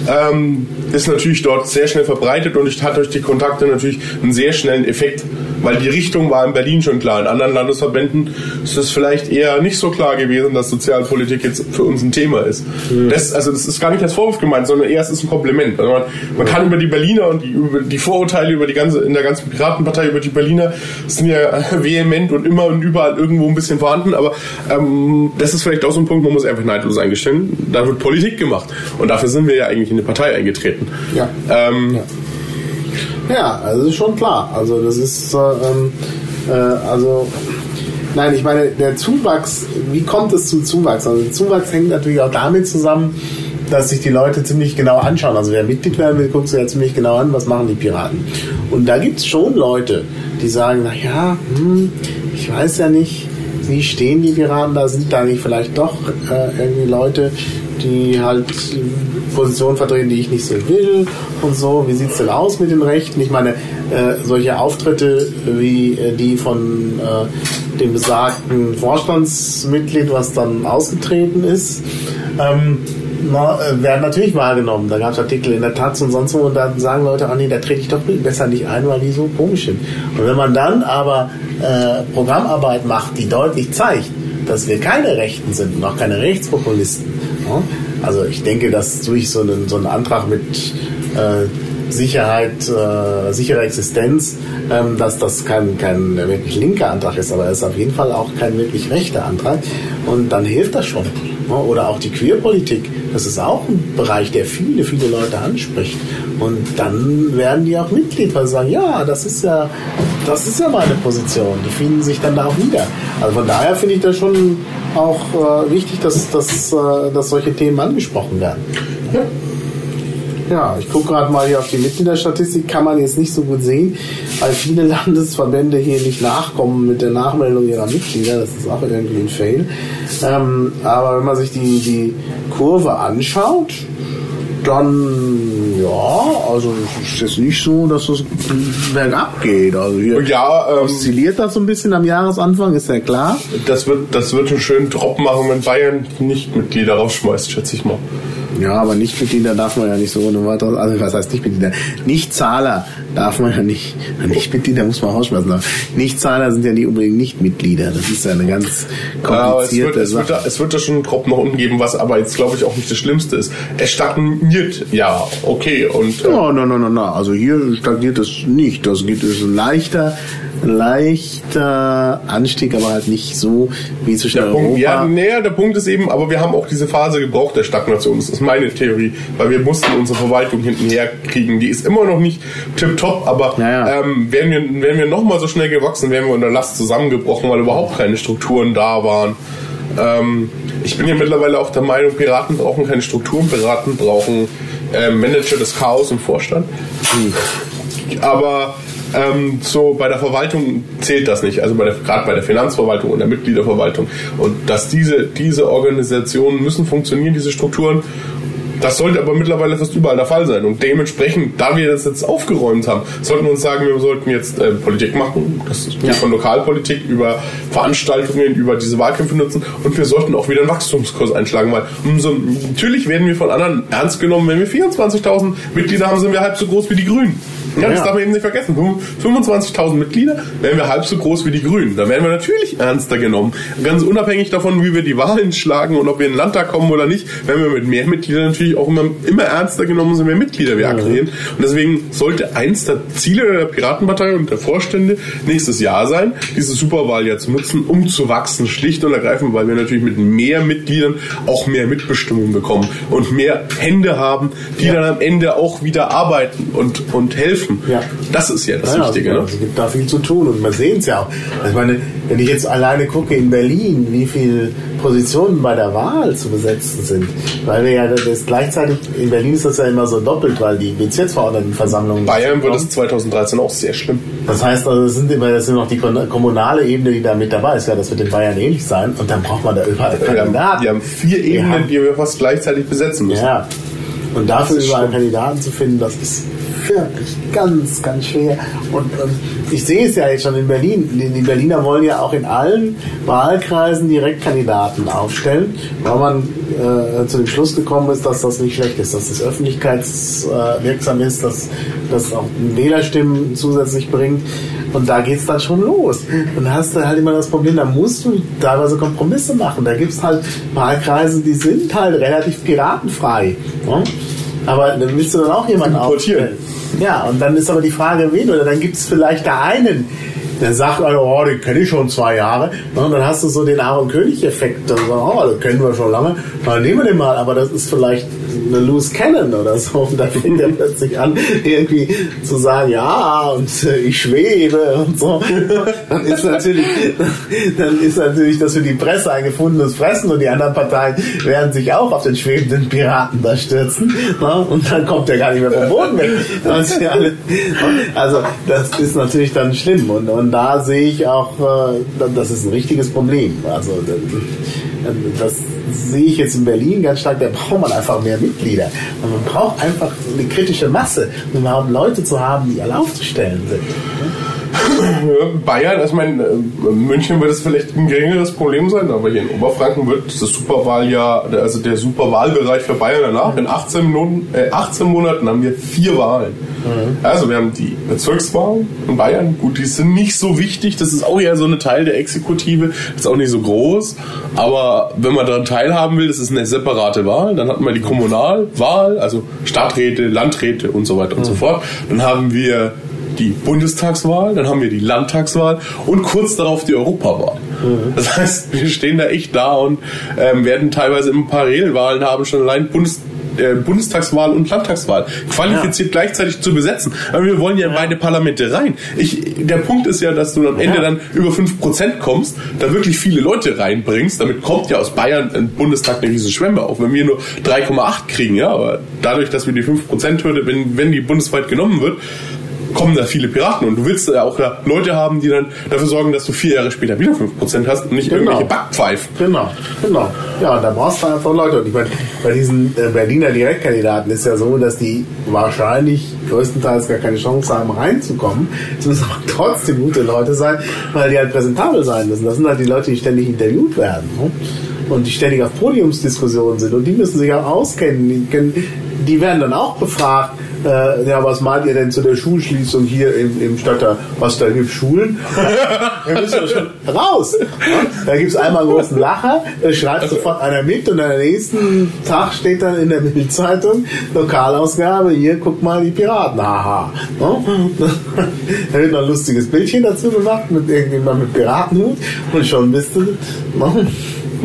ähm, ist natürlich dort sehr schnell verbreitet und hatte durch die Kontakte natürlich einen sehr schnellen Effekt, weil die Richtung war in Berlin schon klar. In anderen Landesverbänden ist es vielleicht eher nicht so klar gewesen, dass Sozialpolitik jetzt für uns ein Thema ist. Mhm. Das, also das ist gar nicht als Vorwurf gemeint, sondern eher es ist ein Kompliment. Also man, man kann über die Berliner und die, über die Vorurteile über die ganze, in der ganzen Piratenpartei über die Berliner sind ja vehement und immer und überall irgendwo ein bisschen vorhanden, aber ähm, das ist vielleicht auch so ein Punkt, man muss einfach neidlos eingestellen. Da wird Politik gemacht und dafür sind wir ja eigentlich in eine Partei eingetreten.
Ja. Ähm, ja. Ja. also ist schon klar. Also das ist äh, ähm, äh, also nein, ich meine der Zuwachs. Wie kommt es zum Zuwachs? Also der Zuwachs hängt natürlich auch damit zusammen, dass sich die Leute ziemlich genau anschauen. Also wer Mitglied werden will, guckt sich ja ziemlich genau an, was machen die Piraten. Und da gibt es schon Leute, die sagen, naja, hm, ich weiß ja nicht, wie stehen die Piraten da? Sind da nicht vielleicht doch äh, irgendwie Leute, die halt Positionen vertreten, die ich nicht so will und so. Wie sieht es denn aus mit den Rechten? Ich meine, äh, solche Auftritte wie äh, die von äh, dem besagten Vorstandsmitglied, was dann ausgetreten ist, ähm, äh, werden natürlich wahrgenommen. Da gab es Artikel in der Taz und sonst wo und dann sagen Leute, ah nee, da trete ich doch besser nicht ein, weil die so komisch sind. Und wenn man dann aber äh, Programmarbeit macht, die deutlich zeigt, dass wir keine Rechten sind und auch keine Rechtspopulisten. Ja? Also ich denke, dass durch so einen, so einen Antrag mit äh, Sicherheit, äh, sichere Existenz, ähm, dass das kein, kein wirklich linker Antrag ist, aber es ist auf jeden Fall auch kein wirklich rechter Antrag. Und dann hilft das schon. Oder auch die Queerpolitik, das ist auch ein Bereich, der viele, viele Leute anspricht. Und dann werden die auch Mitglied, weil sie sagen, ja, das ist ja, das ist ja meine Position. Die finden sich dann da auch wieder. Also von daher finde ich das schon auch äh, wichtig, dass, dass, äh, dass solche Themen angesprochen werden. Ja. Ja, ich gucke gerade mal hier auf die Mitgliederstatistik, kann man jetzt nicht so gut sehen, weil viele Landesverbände hier nicht nachkommen mit der Nachmeldung ihrer Mitglieder. Das ist auch irgendwie ein Fail. Ähm, aber wenn man sich die, die Kurve anschaut, dann ja, also es ist jetzt nicht so, dass es bergab geht. Also hier
ja,
ähm, oszilliert das so ein bisschen am Jahresanfang, ist ja klar.
Das wird, das wird einen schönen Drop machen, wenn Bayern nicht Mitglieder rausschmeißt, schätze ich mal.
Ja, aber Nichtmitglieder darf man ja nicht so ohne weiteres. Also was heißt Nichtmitglieder? Nichtzahler darf man ja nicht. Nichtmitglieder muss man rausschmeißen. Nichtzahler sind ja nicht unbedingt Nichtmitglieder. Das ist ja eine ganz komplizierte
ja, es wird, Sache. Es wird, da, es wird da schon einen Drop nach unten geben, was aber jetzt glaube ich auch nicht das Schlimmste ist. Es stagniert, ja, okay. Und,
äh, ja, nein, nein, nein, nein. Also hier stagniert es nicht. Das geht es leichter leichter Anstieg, aber halt nicht so wie zwischen
der
Punkt,
Ja, näher, der Punkt ist eben, aber wir haben auch diese Phase gebraucht der Stagnation. Das ist meine Theorie, weil wir mussten unsere Verwaltung hinten herkriegen. Die ist immer noch nicht tipptopp, aber ja, ja. Ähm, wären wir, wären wir noch mal so schnell gewachsen, wären wir unter Last zusammengebrochen, weil überhaupt keine Strukturen da waren. Ähm, ich bin ja mittlerweile auch der Meinung, Piraten brauchen keine Strukturen, Piraten brauchen äh, Manager des Chaos im Vorstand. Aber ähm, so bei der Verwaltung zählt das nicht, also gerade bei der Finanzverwaltung und der Mitgliederverwaltung. Und dass diese, diese Organisationen müssen funktionieren, diese Strukturen. Das sollte aber mittlerweile fast überall der Fall sein. Und dementsprechend, da wir das jetzt aufgeräumt haben, sollten wir uns sagen, wir sollten jetzt äh, Politik machen. Das ja. von Lokalpolitik über Veranstaltungen, über diese Wahlkämpfe nutzen. Und wir sollten auch wieder einen Wachstumskurs einschlagen, weil umso, natürlich werden wir von anderen ernst genommen. Wenn wir 24.000 Mitglieder haben, sind wir halb so groß wie die Grünen. Ja, das darf man eben nicht vergessen. 25.000 Mitglieder wären wir halb so groß wie die Grünen. Da werden wir natürlich ernster genommen. Ganz unabhängig davon, wie wir die Wahlen schlagen und ob wir in den Landtag kommen oder nicht, werden wir mit mehr Mitgliedern natürlich auch immer, immer ernster genommen, umso mehr Mitglieder wir akquirieren. Und deswegen sollte eins der Ziele der Piratenpartei und der Vorstände nächstes Jahr sein, diese Superwahl ja zu nutzen, um zu wachsen, schlicht und ergreifend, weil wir natürlich mit mehr Mitgliedern auch mehr Mitbestimmung bekommen und mehr Hände haben, die ja. dann am Ende auch wieder arbeiten und, und helfen helfen. Ja. Das ist ja das ja, Wichtige.
Also, ne? Es gibt da viel zu tun und man sehen es ja auch. Ich meine, wenn ich jetzt alleine gucke in Berlin, wie viele Positionen bei der Wahl zu besetzen sind, weil wir ja das gleichzeitig, in Berlin ist das ja immer so doppelt, weil die Bezirksverordnetenversammlungen.
Bayern wird es 2013 auch sehr schlimm.
Das heißt, also das sind immer, das sind noch die kommunale Ebene, die da mit dabei ist. Ja, das wird in Bayern ähnlich sein und dann braucht man da überall
Kandidaten. Wir haben vier Ebenen, die wir fast gleichzeitig besetzen müssen.
Ja. Und dafür überall Kandidaten zu finden, das ist wirklich ganz, ganz schwer. Und ähm, ich sehe es ja jetzt schon in Berlin. Die, Berliner wollen ja auch in allen Wahlkreisen Direktkandidaten aufstellen, weil man äh, zu dem Schluss gekommen ist, dass das nicht schlecht ist, dass das öffentlichkeitswirksam ist, dass das auch Wählerstimmen zusätzlich bringt. Und da geht es dann schon los. Und da hast du halt immer das Problem, da musst du teilweise Kompromisse machen. Da gibt es halt Wahlkreise, die sind halt relativ piratenfrei. Ne? Aber dann willst du dann auch jemanden
aufstellen.
Ja, und dann ist aber die Frage, wen, oder dann gibt es vielleicht da einen, der sagt, oh, den kenne ich schon zwei Jahre. Und dann hast du so den Aaron König-Effekt. Dann sagen, oh, das kennen wir schon lange. Dann nehmen wir den mal. Aber das ist vielleicht eine Loose Cannon oder so. Und dann fängt er plötzlich an, irgendwie zu sagen, ja, und äh, ich schwebe und so. Dann ist natürlich, dann ist natürlich das für die Presse ein gefundenes Fressen und die anderen Parteien werden sich auch auf den schwebenden Piraten da stürzen. Und dann kommt der gar nicht mehr vom Boden weg. Also, das ist natürlich dann schlimm. Und, und da sehe ich auch, äh, das ist ein richtiges Problem. Also, das sehe ich jetzt in Berlin ganz stark, da braucht man einfach mehr Mitglieder. Und man braucht einfach eine kritische Masse, um überhaupt Leute zu haben, die alle aufzustellen sind.
Bayern, also ich meine, äh, München wird es vielleicht ein geringeres Problem sein, aber hier in Oberfranken wird das Superwahljahr, also der Superwahlbereich für Bayern danach. In 18, Minuten, äh, 18 Monaten haben wir vier Wahlen. Mhm. Also wir haben die Bezirkswahlen in Bayern. Gut, die sind nicht so wichtig. Das ist auch eher so eine Teil der Exekutive. Das ist auch nicht so groß. Aber wenn man daran teilhaben will, das ist eine separate Wahl. Dann hat man die Kommunalwahl, also Stadträte, Landräte und so weiter mhm. und so mhm. fort. Dann haben wir die Bundestagswahl, dann haben wir die Landtagswahl und kurz darauf die Europawahl. Mhm. Das heißt, wir stehen da echt da und ähm, werden teilweise immer Parallelwahlen haben, schon allein Bundes äh, Bundestagswahl und Landtagswahl qualifiziert ja. gleichzeitig zu besetzen. Aber wir wollen ja, in beide Parlamente rein. Ich, der Punkt ist ja, dass du am Ende ja. dann über 5% kommst, da wirklich viele Leute reinbringst. Damit kommt ja aus Bayern ein Bundestag eine riesen Schwemme auf. Wenn wir nur 3,8 kriegen, ja, aber dadurch, dass wir die 5%-Hürde, wenn, wenn die bundesweit genommen wird, kommen da viele Piraten und du willst ja auch Leute haben, die dann dafür sorgen, dass du vier Jahre später wieder 5% hast und nicht genau. irgendwelche Backpfeifen.
Genau, genau. Ja, da brauchst du einfach Leute. Und ich meine, bei diesen äh, Berliner Direktkandidaten ist ja so, dass die wahrscheinlich größtenteils gar keine Chance haben, reinzukommen. Es müssen aber trotzdem gute Leute sein, weil die halt präsentabel sein müssen. Das sind halt die Leute, die ständig interviewt werden. Ne? und die ständig auf Podiumsdiskussionen sind und die müssen sich auch auskennen. Die, können, die werden dann auch befragt, äh, ja, was meint ihr denn zu der Schulschließung hier im, im Stadtteil? Was, da gibt Schulen? Wir müssen ja schon raus. Da gibt es einmal einen großen Lacher, da schreibt sofort einer mit und am nächsten Tag steht dann in der Bildzeitung, Lokalausgabe, hier, guck mal, die Piraten, haha. Da wird noch ein lustiges Bildchen dazu gemacht, mit irgendjemand mit Piratenhut und schon bist du...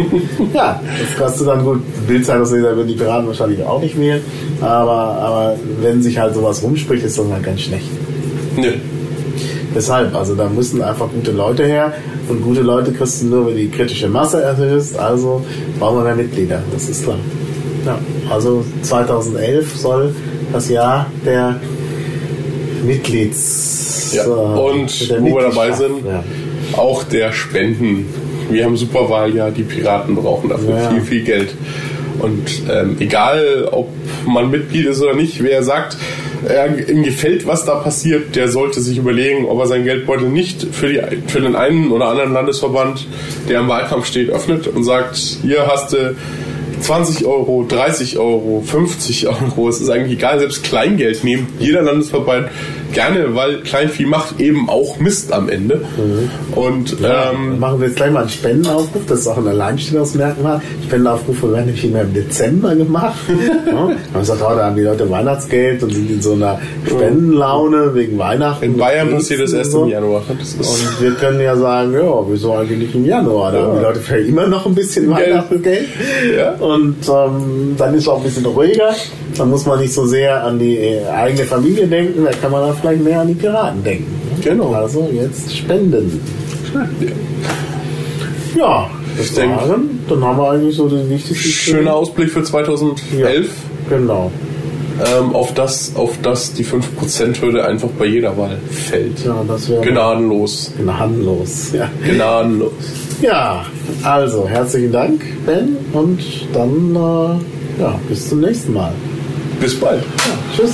ja, das kannst du dann gut. Bildzeitungsleser würden die Piraten wahrscheinlich auch nicht wählen. Aber, aber wenn sich halt sowas rumspricht, ist das halt ganz schlecht. Nö. Deshalb, also da müssen einfach gute Leute her. Und gute Leute kriegst du nur, wenn die kritische Masse erhöhst. Also brauchen wir mehr Mitglieder, das ist klar. Ja, also 2011 soll das Jahr der Mitglieds...
Ja.
äh,
Und
der
wo wir dabei sind,
ja.
auch der Spenden. Wir haben Superwahljahr, die Piraten brauchen dafür
Ja.
viel, viel Geld. Und ähm, egal, ob man Mitglied ist oder nicht, wer sagt, er, ihm gefällt, was da passiert, der sollte sich überlegen, ob er sein Geldbeutel nicht für, die, für den einen oder anderen Landesverband, der im Wahlkampf steht, öffnet und sagt, hier hast du 20 Euro, 30 Euro, 50 Euro, es ist eigentlich egal, selbst Kleingeld nehmen jeder Landesverband gerne, weil Kleinvieh macht eben auch Mist am Ende. Und
Ja,
ähm,
machen wir jetzt gleich mal einen Spendenaufruf. Das ist auch ein Alleinstellungsmerkmal. Spendenaufrufe werden nämlich immer im Dezember gemacht. ja, haben gesagt, oh, da haben die Leute Weihnachtsgeld und sind in so einer Spendenlaune wegen Weihnachten.
in Bayern passiert das erst
so.
im Januar.
Und wir können ja sagen, ja, wieso eigentlich nicht im Januar? Da haben die Leute vielleicht immer noch ein bisschen
Geld.
Weihnachtsgeld.
Ja.
Und ähm, dann ist es auch ein bisschen ruhiger. Dann muss man nicht so sehr an die äh, eigene Familie denken. Da kann man dann vielleicht mehr an die Piraten denken.
Genau.
Also jetzt spenden. Ja, das
Ich denk-
waren, dann haben wir eigentlich so die wichtigsten
schöner Ausblick für 2011.
Genau.
ähm, auf, das, auf das die 5%-Hürde einfach bei jeder Wahl fällt.
Ja, das wäre
Gnadenlos.
gnadenlos. Ja.
Gnadenlos.
ja, also herzlichen Dank, Ben, und dann äh, ja, bis zum nächsten Mal.
Bis bald.
Ja, tschüss.